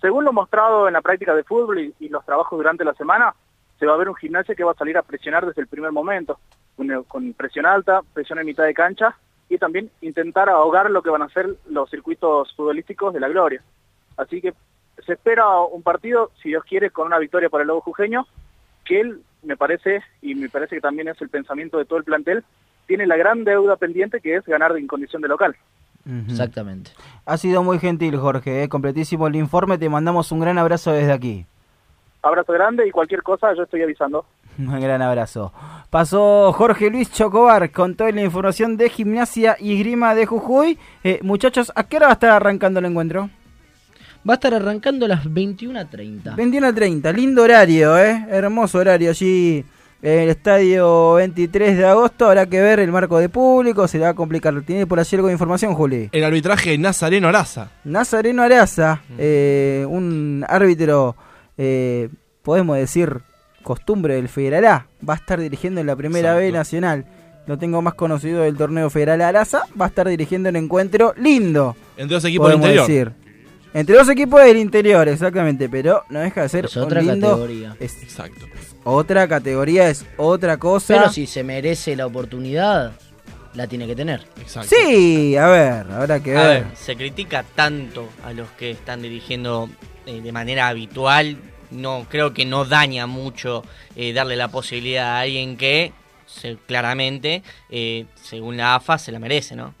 Según lo mostrado en la práctica de fútbol y los trabajos durante la semana, se va a ver un gimnasio que va a salir a presionar desde el primer momento, con, presión alta, presión en mitad de cancha y también intentar ahogar lo que van a ser los circuitos futbolísticos de la gloria. Así que se espera un partido, si Dios quiere, con una victoria para el Lobo Jujeño, que él, me parece, y me parece que también es el pensamiento de todo el plantel, tiene la gran deuda pendiente que es ganar en condición de local. Exactamente. Ha sido muy gentil, Jorge. eh, Completísimo el informe. Te mandamos un gran abrazo desde aquí. Abrazo grande y cualquier cosa yo estoy avisando. Un gran abrazo. Pasó Jorge Luis Chocobar con toda la información de gimnasia y grima de Jujuy. Eh, muchachos, ¿a qué hora va a estar arrancando el encuentro? Va a estar arrancando a las 21.30. 21.30, lindo horario, ¿eh? Hermoso horario allí en el estadio 23 de agosto. Habrá que ver el marco de público, se le va a complicar. ¿Tiene por allí algo de información, Juli? El arbitraje Nazareno Araza. Nazareno Araza, eh, un árbitro, eh, podemos decir, costumbre del Federal A, va a estar dirigiendo en la primera B nacional. Lo tengo más conocido del torneo Federal Araza, va a estar dirigiendo un encuentro lindo. Entre dos equipos del interior. decir. Entre dos equipos del interior, exactamente, pero no deja de ser Es un otra lindo- categoría. es Exacto. otra categoría, es otra cosa. Pero si se merece la oportunidad, la tiene que tener. Sí, a ver, habrá que A ver. ver, se critica tanto a los que están dirigiendo eh, de manera habitual. No, creo que no daña mucho eh, darle la posibilidad a alguien que se- claramente, eh, según la AFA, se la merece, ¿no?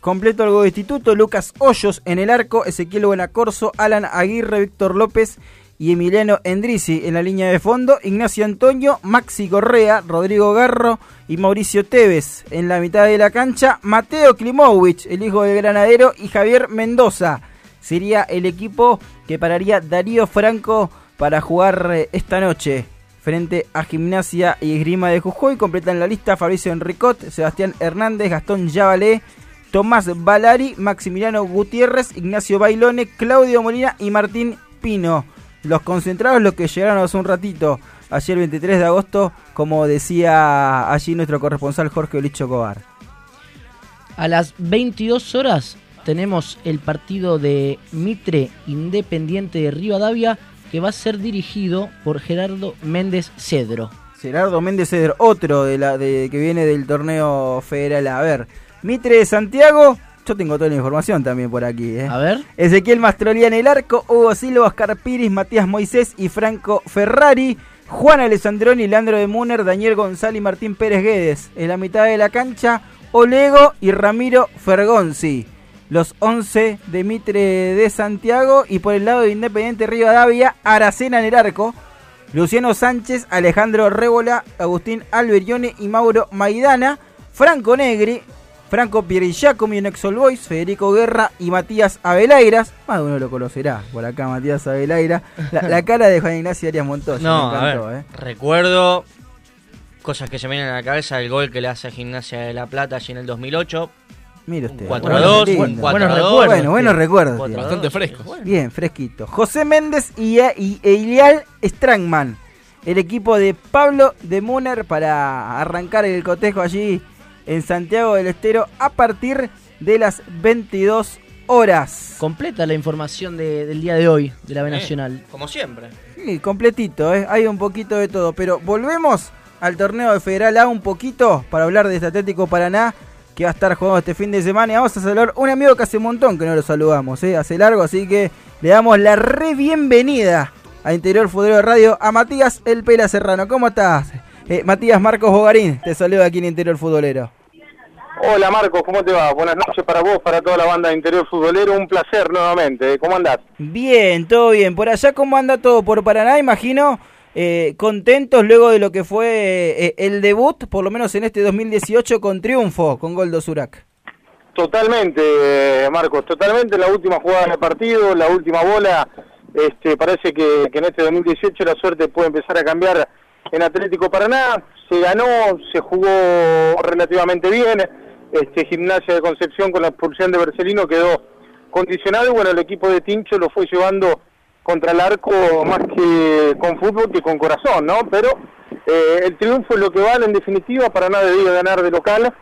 Completo el gol de instituto, Lucas Hoyos en el arco, Ezequiel Buenacorso, Alan Aguirre, Víctor López y Emiliano Endrisi en la línea de fondo, Ignacio Antonio, Maxi Correa, Rodrigo Garro y Mauricio Tevez en la mitad de la cancha, Mateo Klimowicz, el hijo del granadero, y Javier Mendoza. Sería el equipo que pararía Darío Franco para jugar eh, esta noche frente a Gimnasia y Esgrima de Jujuy. Completan la lista Fabricio Enricot, Sebastián Hernández, Gastón Yabalé, Tomás Balari, Maximiliano Gutiérrez, Ignacio Bailone, Claudio Molina y Martín Pino. Los concentrados, los que llegaron hace un ratito, ayer 23 de agosto, como decía allí nuestro corresponsal Jorge Licho Cobar. A las 22 horas tenemos el partido de Mitre Independiente de Rivadavia que va a ser dirigido por Gerardo Méndez Cedro. Gerardo Méndez Cedro, otro de la de, que viene del torneo federal. A ver, Mitre de Santiago, yo tengo toda la información también por aquí. ¿eh? A ver. Ezequiel Mastrolía en el arco, Hugo Silva, Oscar Piris, Matías Moisés y Franco Ferrari. Juan Alessandroni, Leandro de Muner, Daniel González y Martín Pérez Guedes. En la mitad de la cancha, Olego y Ramiro Fergonzi. Los 11 de Mitre de Santiago y por el lado de Independiente Rivadavia, Aracena en el arco. Luciano Sánchez, Alejandro Rébola, Agustín Alberione y Mauro Maidana. Franco Negri, Franco Pierigiacomi en Exol Boys, Federico Guerra y Matías Avelairas. Más de uno lo conocerá por acá, Matías Avelaira. La, la cara de Juan Ignacio Arias Montoya. No, me a encantó, ver, ¿eh? recuerdo cosas que se me vienen a la cabeza, el gol que le hace a Gimnasia de La Plata allí en el 2008. Mire usted. 4 a 2, lindo. 4 a 2. Bueno, buenos recuerdos. Bastante frescos. Bien, fresquito. José Méndez y, y Eilial Strangman. El equipo de Pablo de Muner para arrancar el cotejo allí en Santiago del Estero a partir de las 22 horas. Completa la información de- del día de hoy de la B Eh, Nacional. Como siempre. Sí, completito, ¿eh? hay un poquito de todo. Pero volvemos al torneo de Federal A un poquito para hablar de este Atlético Paraná que va a estar jugando este fin de semana. Y vamos a saludar un amigo que hace un montón que no lo saludamos, ¿eh? hace largo, así que le damos la re bienvenida a Interior Futuro Radio a Matías El Pela Serrano. ¿Cómo estás? Eh, Matías Marcos Bogarín, te saluda aquí en Interior Futbolero. Hola Marcos, ¿cómo te va? Buenas noches para vos, para toda la banda de Interior Futbolero. Un placer nuevamente. ¿Cómo andás? Bien, todo bien. Por allá, ¿cómo anda todo? Por Paraná, imagino, eh, contentos luego de lo que fue eh, el debut, por lo menos en este 2018, con triunfo, con Goldo Surak. Totalmente, eh, Marcos, totalmente. La última jugada del partido, la última bola. Este, parece que, que en este 2018 la suerte puede empezar a cambiar en Atlético Paraná. Se ganó, se jugó relativamente bien. Este, Gimnasia de Concepción con la expulsión de Bercelino quedó condicionado y bueno, el equipo de Tincho lo fue llevando contra el arco más que con fútbol que con corazón, ¿no? Pero eh, el triunfo es lo que vale en definitiva, para nada debía ganar de local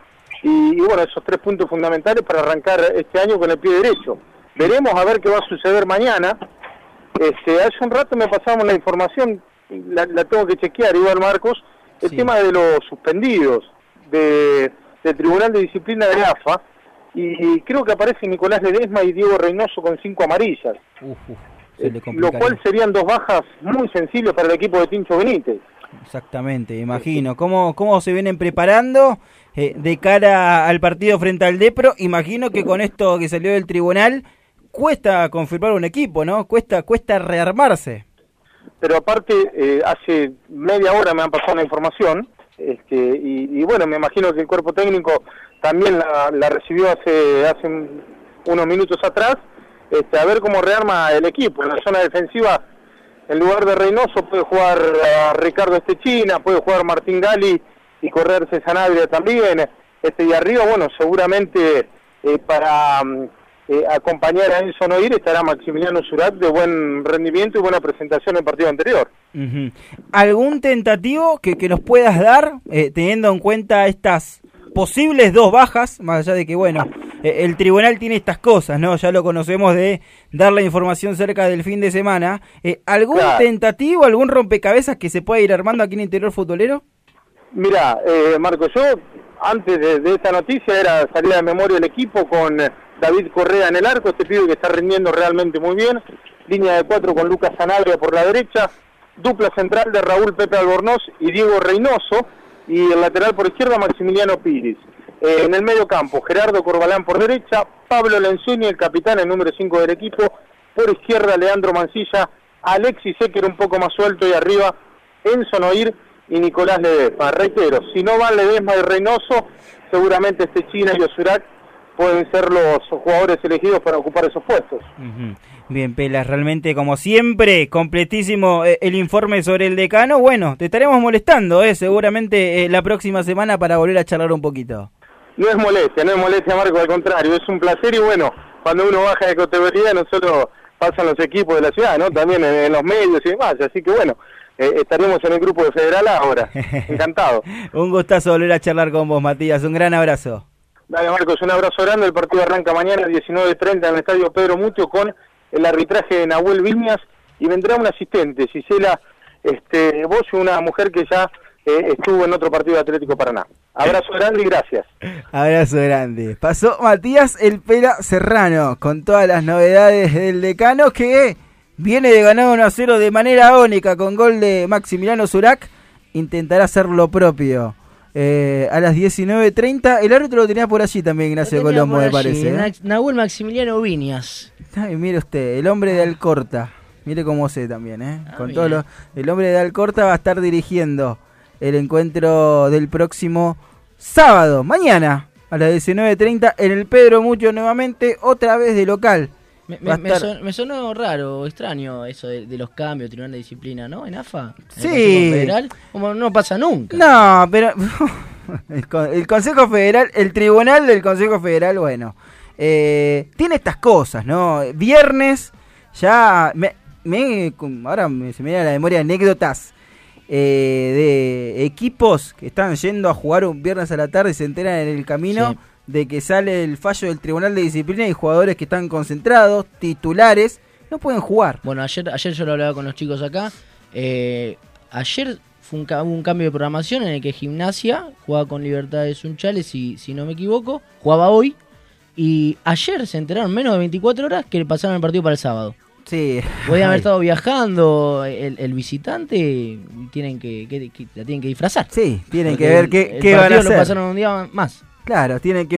y, y, bueno, esos tres puntos fundamentales para arrancar este año con el pie derecho. Veremos a ver qué va a suceder mañana. Este, hace un rato me pasamos la información, la, la tengo que chequear, igual Marcos, el tema de los suspendidos de, del Tribunal de Disciplina de AFA y creo que aparece Nicolás Ledesma y Diego Reynoso con cinco amarillas. Eh, lo cual serían dos bajas muy sensibles para el equipo de Tincho Benítez. Exactamente, imagino. ¿Cómo, cómo se vienen preparando eh, de cara al partido frente al Depro? Imagino que con esto que salió del tribunal cuesta confirmar un equipo, ¿no? Cuesta, cuesta rearmarse. Pero aparte, eh, hace media hora me han pasado la información este, y, y, bueno, me imagino que el cuerpo técnico también la, la recibió hace, hace un, unos minutos atrás este, a ver cómo rearma el equipo. En la zona defensiva, en lugar de Reynoso, puede jugar a Ricardo Estechina, puede jugar Martín Gali y correrse Sanabria también. Este, y arriba, bueno, seguramente eh, para eh, acompañar a Enzo Noir estará Maximiliano Surat de buen rendimiento y buena presentación en el partido anterior. ¿Algún tentativo que, que nos puedas dar, eh, teniendo en cuenta estas posibles dos bajas, más allá de que, bueno, eh, el tribunal tiene estas cosas, ¿no? Ya lo conocemos de dar la información cerca del fin de semana. Eh, ¿Algún claro. tentativo, algún rompecabezas que se pueda ir armando aquí en Interior Futbolero? Mira, eh, Marco, yo antes de, de, esta noticia era salida de memoria el equipo con David Correa en el arco, este pibe que está rindiendo realmente muy bien, línea de cuatro con Lucas Sanabria por la derecha, dupla central de Raúl Pepe Albornoz y Diego Reynoso, y el lateral por izquierda Maximiliano Piris. Eh, en el medio campo, Gerardo Corbalán por derecha, Pablo Lenzuni, el capitán, el número 5 del equipo, por izquierda Leandro Mancilla, Alexis Ecker un poco más suelto y arriba Enzo Noir y Nicolás Ledesma. Reitero, si no van Ledesma y Reynoso, seguramente este China y Osurac pueden ser los jugadores elegidos para ocupar esos puestos. Bien, Pelas, realmente como siempre, completísimo eh, el informe sobre el decano. Bueno, te estaremos molestando, eh, seguramente eh, la próxima semana para volver a charlar un poquito. No es molestia, no es molestia, Marco, al contrario, es un placer y bueno, cuando uno baja de categoría no solo pasan los equipos de la ciudad, ¿no? También en, en los medios y demás, así que bueno, eh, estaremos en el grupo de Federal ahora. Encantado. un gustazo volver a charlar con vos, Matías, un gran abrazo. Dale, Marcos, un abrazo grande. El partido arranca mañana a 19.30 en el Estadio Pedro Mucho con el arbitraje de Nahuel Viñas y vendrá un asistente, Gisela este, vos una mujer que ya eh, estuvo en otro partido de Atlético Paraná. Abrazo grande y gracias. Abrazo grande. Pasó Matías El Pela Serrano con todas las novedades del decano que viene de ganar 1 a 0 de manera única con gol de Maximiliano Zurac. Intentará hacer lo propio. Eh, a las 19.30. El árbitro lo tenía por allí también, Ignacio Colombo, me parece. ¿eh? Nahuel Maximiliano Viñas. Ay, mire usted, el hombre de Alcorta. Mire cómo sé también, ¿eh? Ah, Con todo lo, el hombre de Alcorta va a estar dirigiendo el encuentro del próximo sábado, mañana, a las 19.30, en el Pedro Mucho nuevamente, otra vez de local. Me, me, me, son, me, sonó raro, extraño eso de, de, los cambios, tribunal de disciplina, ¿no? En AFA. ¿En sí. Federal, como no pasa nunca. No, pero el, el, Consejo Federal, el tribunal del Consejo Federal, bueno, eh, tiene estas cosas, ¿no? Viernes, ya, me, me ahora me, se me viene a la memoria anécdotas eh, de equipos que están yendo a jugar un viernes a la tarde y se enteran en el camino. Sí de que sale el fallo del Tribunal de Disciplina y jugadores que están concentrados, titulares, no pueden jugar. Bueno, ayer, ayer yo lo hablaba con los chicos acá. Eh, ayer fue un, hubo un cambio de programación en el que Gimnasia jugaba con Libertad de Sunchales, si, si no me equivoco, jugaba hoy. Y ayer se enteraron menos de 24 horas que le pasaron el partido para el sábado. Sí. Podían haber estado viajando el, el visitante, tienen que, que, que, la tienen que disfrazar. Sí, tienen Porque que ver qué, el, qué el van a hacer. lo pasaron un día más. Claro, tienen que...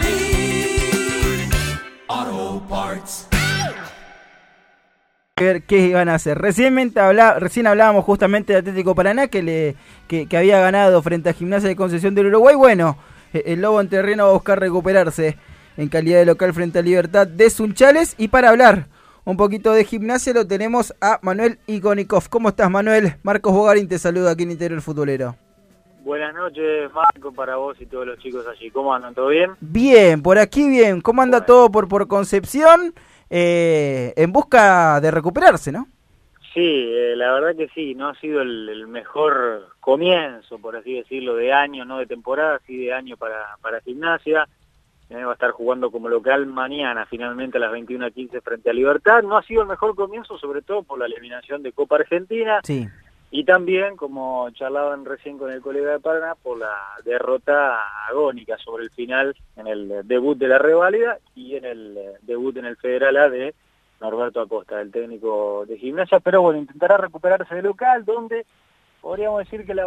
ver qué iban a hacer. Recientemente recién hablábamos justamente de Atlético Paraná que, le, que, que había ganado frente a Gimnasia de Concepción del Uruguay. Bueno, eh, el Lobo en terreno va a buscar recuperarse en calidad de local frente a Libertad de Sunchales. Y para hablar un poquito de gimnasia lo tenemos a Manuel Ikonikov. ¿Cómo estás Manuel? Marcos Bogarín te saluda aquí en Interior Futbolero. Buenas noches, Marco, para vos y todos los chicos allí. ¿Cómo andan? ¿Todo bien? Bien, por aquí bien. ¿Cómo anda todo por, por Concepción? Eh, en busca de recuperarse, ¿no? Sí, eh, la verdad que sí, no ha sido el, el, mejor comienzo, por así decirlo, de año, no de temporada, sí de año para, para gimnasia. Eh, va a estar jugando como local mañana, finalmente a las 21.15 frente a Libertad. No ha sido el mejor comienzo, sobre todo por la eliminación de Copa Argentina. Sí. Y también, como charlaban recién con el colega de Paraná, por la derrota agónica sobre el final en el debut de la reválida y en el debut en el Federal A de Norberto Acosta, el técnico de gimnasia. Pero bueno, intentará recuperarse de local, donde podríamos decir que la,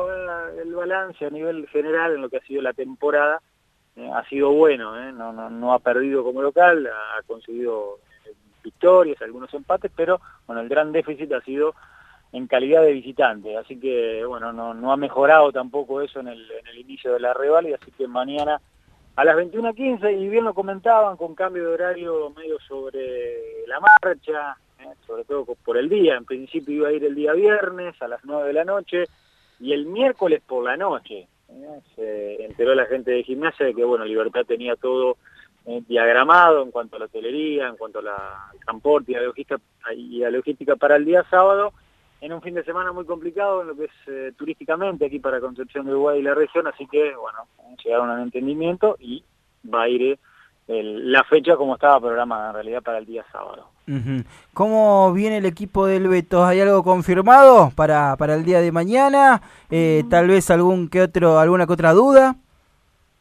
el balance a nivel general en lo que ha sido la temporada eh, ha sido bueno. Eh, no, no, no ha perdido como local, ha conseguido eh, victorias, algunos empates, pero bueno, el gran déficit ha sido en calidad de visitante, así que bueno, no, ha mejorado tampoco eso en el, en el inicio de la reválida, así que mañana a las 21.15, y bien lo comentaban, con cambio de horario medio sobre la marcha, eh, sobre todo por el día, en principio iba a ir el día viernes a las 9 de la noche, y el miércoles por la noche, eh, se enteró la gente de gimnasia de que bueno, Libertad tenía todo eh, diagramado en cuanto a la hotelería, en cuanto al transporte y a logística, y a logística para el día sábado, en un fin de semana muy complicado en lo que es eh, turísticamente aquí para Concepción de Uruguay y la región, así que bueno, llegaron a un entendimiento y va a ir el, la fecha como estaba programada en realidad para el día sábado. ¿Cómo viene el equipo del Beto? ¿Hay algo confirmado para, para el día de mañana? Eh, mm. ¿Tal vez algún que otro, alguna que otra duda?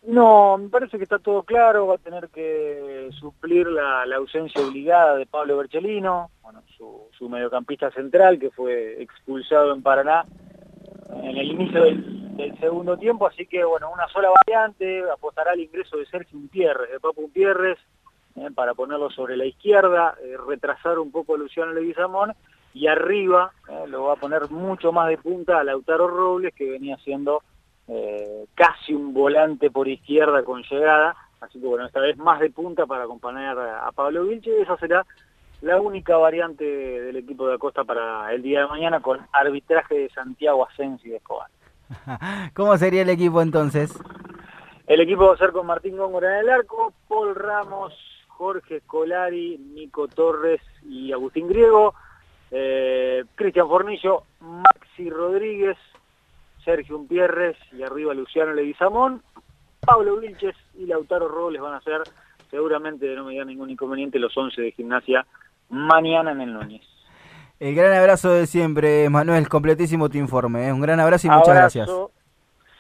No, me parece que está todo claro, va a tener que suplir la, ausencia obligada de Pablo Berchelino, bueno, su, su, mediocampista central que fue expulsado en Paraná en el inicio del, segundo tiempo, así que bueno, una sola variante, apostará al ingreso de Sergio Umpierres, de Papu Umpierres, eh, para ponerlo sobre la izquierda, eh, retrasar un poco a Luciano Leguizamón, y arriba eh, lo va a poner mucho más de punta a Lautaro Robles, que venía siendo eh, casi un volante por izquierda con llegada, así que bueno, esta vez más de punta para acompañar a, Pablo Vilche, y esa será la única variante del equipo de Acosta para el día de mañana con arbitraje de Santiago Asensi de Escobar. ¿Cómo sería el equipo entonces? El equipo va a ser con Martín Góngora en el arco, Paul Ramos, Jorge Scolari, Nico Torres y Agustín Griego, eh, Cristian Fornillo, Maxi Rodríguez, Sergio Umpierres y arriba Luciano Leguizamón, Pablo Vilches y Lautaro Robles van a ser seguramente, no me digan ningún inconveniente, los 11 de gimnasia mañana en el Núñez. El gran abrazo de siempre, Manuel, completísimo tu informe. ¿eh? Un gran abrazo y muchas abrazo, gracias.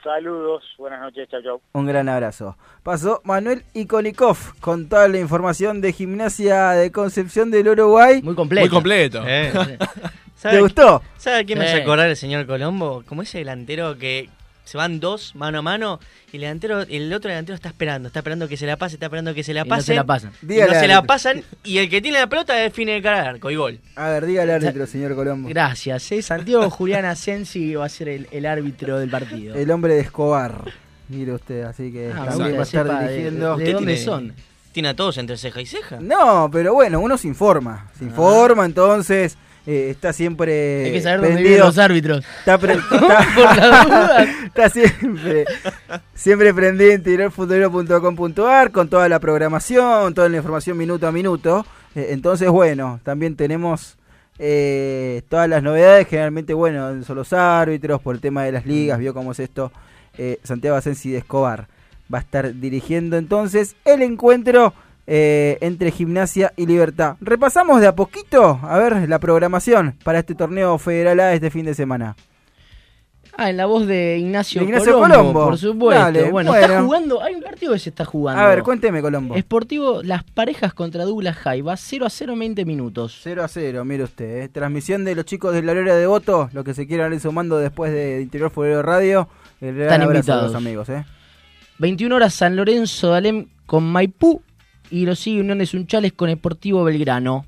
Saludos, buenas noches, chao, chao. Un gran abrazo. Pasó Manuel Ikonikov con toda la información de gimnasia de Concepción del Uruguay. Muy completo. Muy completo. Eh, ¿Te gustó? ¿Sabe quién me hace acordar el señor Colombo? Como ese delantero que se van dos mano a mano y el delantero el otro delantero está esperando, está esperando que se la pase, está esperando que se la pase. no se la pasan. Y no se la pasan y el que tiene la pelota define el cara al arco y gol. A ver, dígale al árbitro, señor Colombo. Gracias, ¿eh? Santiago Julián Asensi va a ser el, el, árbitro del partido. El hombre de Escobar. Mire usted, así que ah, también va a estar dirigiendo. ¿De, de dónde tiene, son? Tiene a todos entre ceja y ceja. No, pero bueno, uno se informa. Se informa, ah. entonces eh, está siempre Hay que saber dónde viven los árbitros. Está, pre está, Por la duda. está siempre, siempre pendiente interiorfutbolero.com.ar con toda la programación, toda la información minuto a minuto. Eh, entonces, bueno, también tenemos eh, todas las novedades. Generalmente, bueno, son los árbitros por el tema de las ligas. Vio cómo es esto. Eh, Santiago Asensi de Escobar va a estar dirigiendo entonces el encuentro eh, entre Gimnasia y Libertad. Repasamos de a poquito, a ver, la programación para este torneo federal A este fin de semana. Ah, en la voz de Ignacio, De Ignacio Colombo, Colombo. por supuesto. Dale, bueno, está jugando, hay un partido que se está jugando. A ver, cuénteme, Colombo. Sportivo, las parejas contra Douglas High, va 0 a 0 en 20 minutos. 0 a 0, mire usted. eh. Transmisión de los chicos de la Gloria de Voto, los que se quieran ir sumando después de Interior Futbolero Radio. El Están a invitados. los amigos, ¿eh? 21 horas San Lorenzo de Alem con Maipú y lo sigue Unión de Sunchales con Sportivo Belgrano.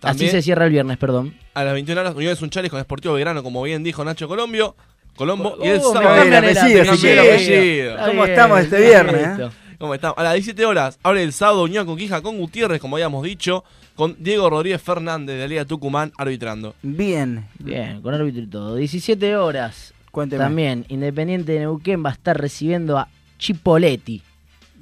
También- Así se cierra el viernes, perdón. A las 21 horas, Unión Sunchales con Sportivo Belgrano, como bien dijo Nacho Colombio. Colombo. y Oh, el me sábado. el apellido, apellido. ¿Cómo estamos este viernes, eh? ¿Cómo estamos? A las 17 horas abre el sábado Unión Conquija con Gutiérrez, como habíamos dicho, con Diego Rodríguez Fernández de la Liga Tucumán arbitrando. Bien. Bien, con árbitro y todo. 17 horas. Cuénteme. También Independiente de Neuquén va a estar recibiendo a Chipoletti.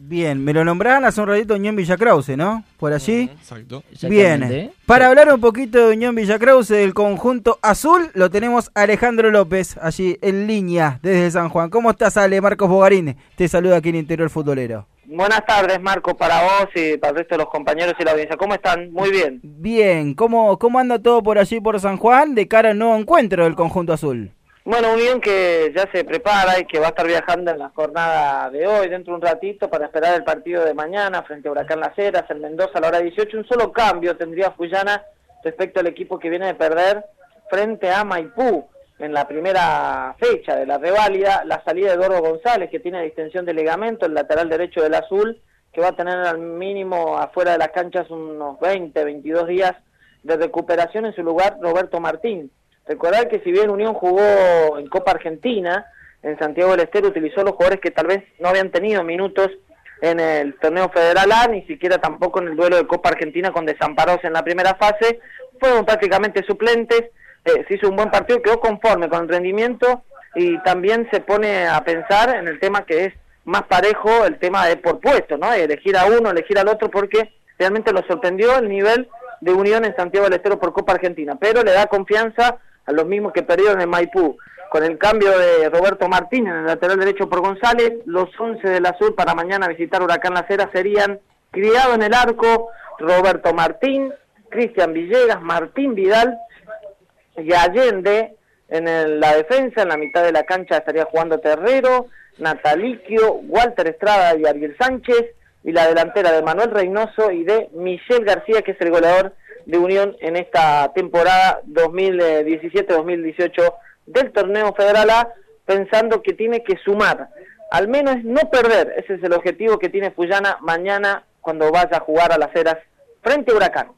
Bien, me lo nombraban hace un ratito Unión Villa Krause, ¿no? Por allí. Exacto. Bien. Para hablar un poquito de Unión Villa Krause del conjunto azul, lo tenemos a Alejandro López, allí en línea, desde San Juan. ¿Cómo estás, Ale? Marcos Bogarín te saluda aquí en Interior Futbolero. Buenas tardes, Marco, para vos y para el resto de los compañeros y la audiencia. ¿Cómo están? Muy bien. Bien, ¿cómo, cómo anda todo por allí por San Juan de cara al nuevo encuentro del conjunto azul? Bueno, Unión que ya se prepara y que va a estar viajando en la jornada de hoy, dentro de un ratito, para esperar el partido de mañana frente a Huracán Las Heras, en Mendoza a la hora 18. Un solo cambio tendría Fullana respecto al equipo que viene de perder frente a Maipú en la primera fecha de la reválida, la salida de Eduardo González, que tiene distensión de ligamento, el lateral derecho del azul, que va a tener al mínimo afuera de las canchas unos 20, 22 días de recuperación en su lugar Roberto Martín. Recordar que si bien Unión jugó en Copa Argentina, en Santiago del Estero utilizó los jugadores que tal vez no habían tenido minutos en el torneo federal A, ni siquiera tampoco en el duelo de Copa Argentina con Desamparos en la primera fase, fueron prácticamente suplentes, eh, se hizo un buen partido, quedó conforme con el rendimiento y también se pone a pensar en el tema que es más parejo, el tema de por puesto, ¿no? Elegir a uno, elegir al otro, porque realmente lo sorprendió el nivel de Unión en Santiago del Estero por Copa Argentina, pero le da confianza a los mismos que perdieron en Maipú. Con el cambio de Roberto Martín en el lateral derecho por González, los 11 del Azul para mañana visitar Huracán Las Heras serían Criado en el arco, Roberto Martín, Cristian Villegas, Martín Vidal y Allende en la defensa, en la mitad de la cancha estaría jugando Terrero, Nataliquio, Walter Estrada y Ariel Sánchez, y la delantera de Manuel Reynoso y de Michel García, que es el goleador de Unión en esta temporada 2017-2018 del torneo federal A, pensando que tiene que sumar, al menos no perder, ese es el objetivo que tiene Fuyana mañana cuando vaya a jugar a las Heras frente a Huracán.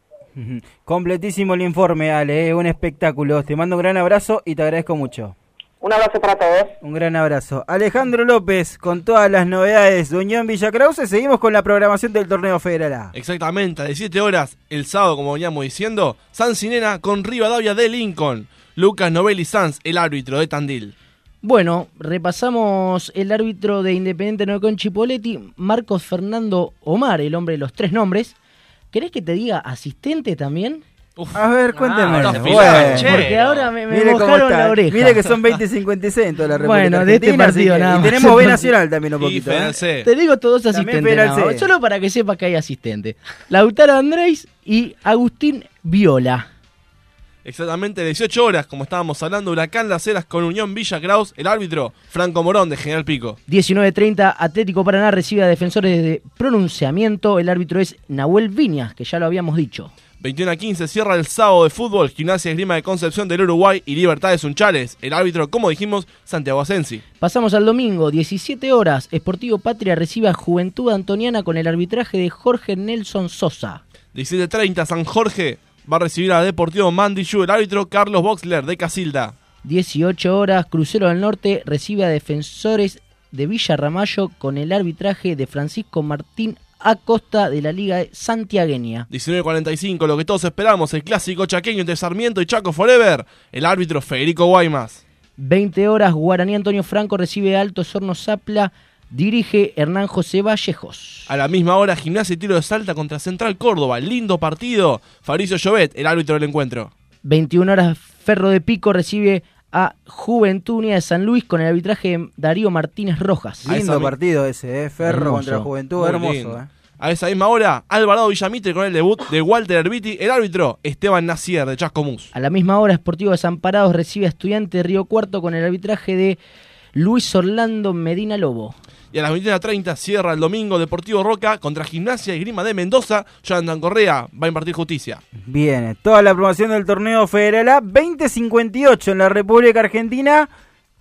Completísimo el informe, Ale, un espectáculo. Te mando un gran abrazo y te agradezco mucho. Un abrazo para todos. Un gran abrazo. Alejandro López, con todas las novedades de Unión Villa Krause, seguimos con la programación del torneo federal A. Exactamente, a 17 horas, el sábado, como veníamos diciendo, San Sinena con Rivadavia de Lincoln. Lucas Novelli Sanz, el árbitro de Tandil. Bueno, repasamos el árbitro de Independiente Neuquén Chipoletti, Marcos Fernando Omar, el hombre de los tres nombres. ¿Querés que te diga asistente también? A ver, cuénteme. ahora Bueno. Porque ahora me- me Mire mojaron la oreja. Mire que son 20 y 56 en toda la República Bueno, de este partido nada Y tenemos B Nacional también un poquito. ¿eh? Te digo todos asistentes, C. solo para que sepas que hay asistente. Lautaro Andrés y Agustín Viola. Exactamente 18 horas, como estábamos hablando, Huracán Las Heras con Unión Villa Kraus, el árbitro Franco Morón de General Pico. 19.30, Atlético Paraná recibe a defensores de pronunciamiento. El árbitro es Nahuel Viñas, que ya lo habíamos dicho. 21 a 15 cierra el sábado de fútbol, Gimnasia Esgrima de Concepción del Uruguay y Libertad de Sunchales. El árbitro, como dijimos, Santiago Asensi. Pasamos al domingo, 17 horas. Sportivo Patria recibe a Juventud Antoniana con el arbitraje de Jorge Nelson Sosa. 17.30 San Jorge va a recibir a Deportivo Mandillú, el árbitro Carlos Boxler de Casilda. 18 horas, Crucero del Norte recibe a defensores de Villa Ramallo con el arbitraje de Francisco Martín Acosta de la Liga Santiagueña. 19.45, lo que todos esperamos, el clásico chaqueño entre Sarmiento y Chaco Forever. El árbitro Federico Guaymas. 20 horas, Guaraní Antonio Franco recibe a Alto Sorno Zapla, dirige Hernán José Vallejos. A la misma hora, Gimnasia y Tiro de Salta contra Central Córdoba. Lindo partido. Fabricio Llobet, el árbitro del encuentro. 21 horas, Ferro de Pico recibe a Juventud Unida de San Luis con el arbitraje de Darío Martínez Rojas. Lindo partido ese, ¿eh? Ferro Hermoso. contra Juventud, Muy hermoso. lindo. ¿eh? A esa misma hora, Alvarado Villamitre con el debut de Walter Herbiti, el árbitro Esteban Nacier de Chascomús. A la misma hora, Sportivo Desamparados recibe a Estudiante de Río Cuarto con el arbitraje de Luis Orlando Medina Lobo. Y a las 21.30 cierra el domingo Deportivo Roca contra Gimnasia y Grima de Mendoza. Jonathan Correa va a impartir justicia. Bien, toda la promoción del torneo Federal A 2058 en la República Argentina.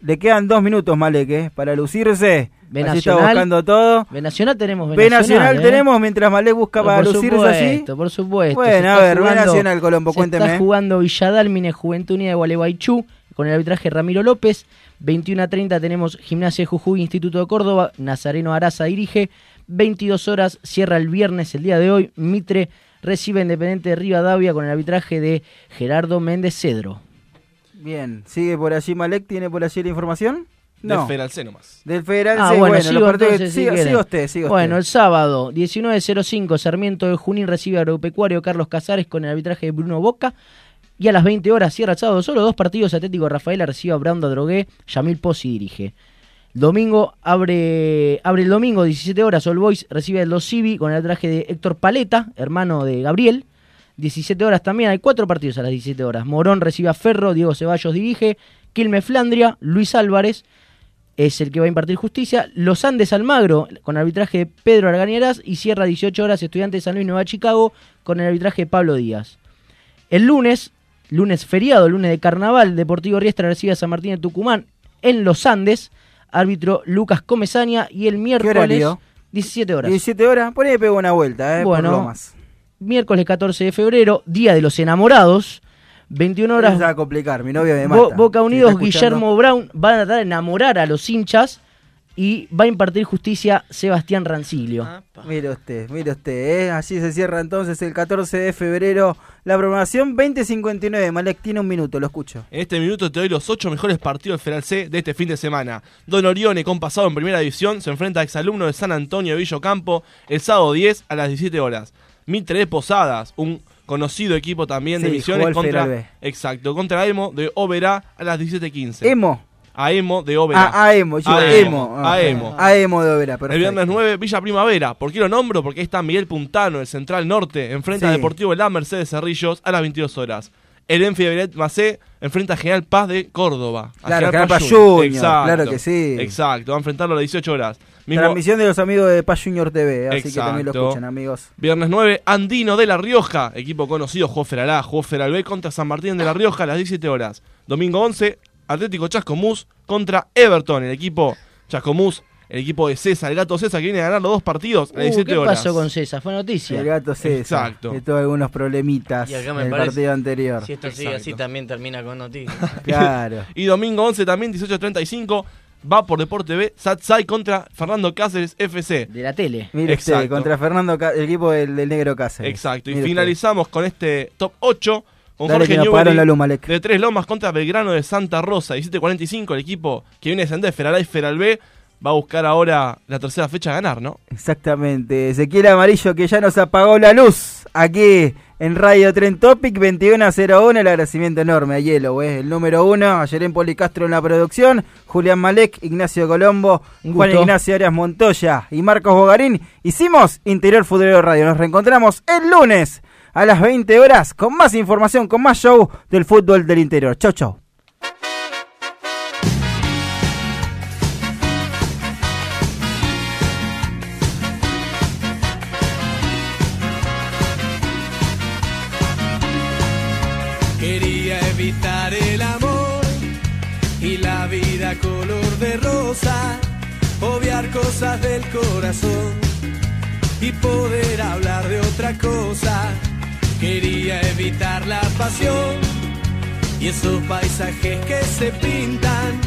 Le quedan dos minutos, Malek, para lucirse. B Así está Nacional. buscando todo. B Nacional tenemos B, B Nacional ¿eh? tenemos mientras Malek busca para por lucirse así. supuesto, Por supuesto. Bueno, a ver, B jugando- Nacional, Colombo, se cuénteme. Está jugando Villadalmine, Juventud Unida de Gualeguaychú, con el arbitraje Ramiro López. 21 a 30 tenemos Gimnasia de Jujuy, Instituto de Córdoba. Nazareno Araza dirige. 22 horas, cierra el viernes, el día de hoy. Mitre recibe Independiente de Rivadavia con el arbitraje de Gerardo Méndez Cedro. Bien, sigue por allí Malek, ¿tiene por allí la información? Del No. Federal C nomás. Del Federal Ah, C, bueno, bueno, sigo los partidos- entonces, si siga, quieren. siga usted, siga Bueno, el sábado, 19.05, Sarmiento de Junín recibe a Agropecuario Carlos Casares con el arbitraje de Bruno Boca. Y a las 20 horas cierra el sábado solo dos partidos. Atlético Rafaela recibe a Brando Drogué, Yamil Pozzi dirige. Domingo abre, abre el domingo, 17 horas, All Boys recibe el Los Civi con el arbitraje de Héctor Paleta, hermano de Gabriel. 17 horas también, hay cuatro partidos a las 17 horas. Morón recibe a Ferro, Diego Ceballos dirige. Quilme Flandria, Luis Álvarez es el que va a impartir justicia. Los Andes Almagro con arbitraje de Pedro Arganieras y cierra 18 horas Estudiantes de San Luis Nueva Chicago con el arbitraje de Pablo Díaz. El lunes, lunes feriado, lunes de carnaval, Deportivo Riestra recibe a San Martín de Tucumán en Los Andes, árbitro Lucas Comezaña y el miércoles horario? 17 horas. 17 horas, por ahí pego una vuelta, eh, Bueno, por Lomas. miércoles 14 de febrero, Día de los Enamorados, 21 horas. Empieza a complicar, mi novia me Bo-. Boca Unidos. Guillermo Brown van a tratar de enamorar a los hinchas y va a impartir justicia Sebastián Rancilio. Mire usted, mire usted, ¿eh? así se cierra entonces el 14 de febrero la programación 2059. Malek tiene un minuto, lo escucho. En este minuto te doy los ocho mejores partidos del Federal C de este fin de semana. Don Orione, con pasado en primera división, se enfrenta a exalumno de San Antonio de Villocampo el sábado 10 a las 17 horas. Mitre de Posadas, un conocido equipo también de Misiones contra exacto, contra Emo de Oberá a las 17:15. Emo. A Emo de Oberá. Ah, a Emo, yo, A Emo. A ah, Emo. A Emo de Obera, El perfecto. viernes 9, Villa Primavera. ¿Por qué lo nombro? Porque ahí está Miguel Puntano, el Central Norte, enfrenta a Sí. Deportivo La Mercedes Cerrillos a las 22 horas. El Enfi de Beret Macé enfrenta a General Paz de Córdoba. A Claro, General Paz Junior. Exacto. claro que sí. Exacto, va a enfrentarlo a las 18 horas. Mismo- Transmisión de los amigos de Paz Junior TV, así que también lo escuchan, amigos. Viernes 9, Andino de La Rioja, equipo conocido, jugó Feralá, jugó Feral B contra San Martín de La Rioja a las 17 horas. Domingo 11, Atlético Chascomús contra Everton, el equipo Chascomús, el equipo de César, el gato César, que viene a ganar los dos partidos a Uh, 17 ¿Qué horas. pasó con César? Fue noticia. El gato César. Exacto. Que tuvo algunos problemitas Y acá en el partido anterior. Si esto sigue así, también termina con noticias. Claro. Y domingo 11 también, 18.35, va por Deporte B, Satsai contra Fernando Cáceres FC. De la tele. Mire usted, Exacto. contra Fernando, el equipo del, del Negro Cáceres. Exacto. Y Mire usted. finalizamos con este top 8 con Dale, Jorge la de Tres Lomas contra Belgrano de Santa Rosa. 17.45, el equipo que viene a descender, Feralá y Feral B, va a buscar ahora la tercera fecha a ganar, ¿no? Exactamente. Ezequiel Amarillo que ya nos apagó la luz aquí en Radio Tren Topic 2101. El agradecimiento enorme a Yellow, eh, el número uno. A Yerén Policastro en la producción. Julián Malek, Ignacio Colombo, Juan. Ignacio Arias Montoya y Marcos Bogarín. Hicimos Interior Futbolero Radio. Nos reencontramos el lunes a las 20 horas con más información, con más show del fútbol del interior. Chau, chau. Quería evitar el amor y la vida color de rosa, obviar cosas del corazón y poder hablar de otra cosa. Quería evitar la pasión y esos paisajes que se pintan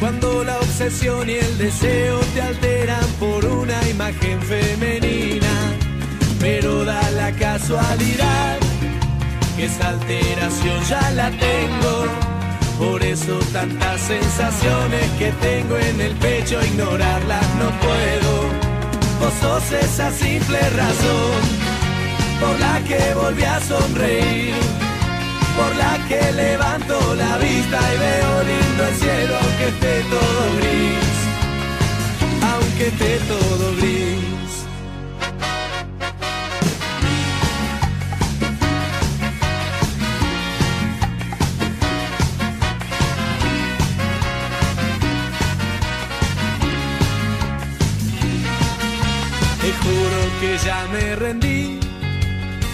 cuando la obsesión y el deseo te alteran por una imagen femenina. Pero da la casualidad que esa alteración ya la tengo. Por eso tantas sensaciones que tengo en el pecho, ignorarlas no puedo. Vos sos esa simple razón por la que volví a sonreír, por la que levanto la vista y veo lindo el cielo aunque esté todo gris, aunque esté todo gris. Te juro que ya me rendí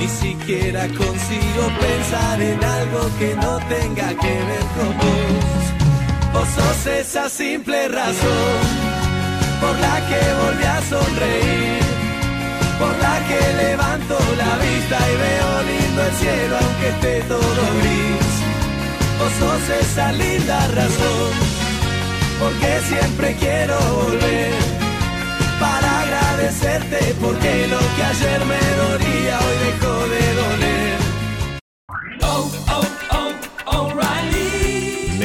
ni siquiera consigo pensar en algo que no tenga que ver con vos. Vos sos esa simple razón por la que volví a sonreír, por la que levanto la vista y veo lindo el cielo aunque esté todo gris. Vos sos esa linda razón, porque siempre quiero volver para agradecerte porque lo que ayer me dolía hoy dejó de doler. Oh, oh.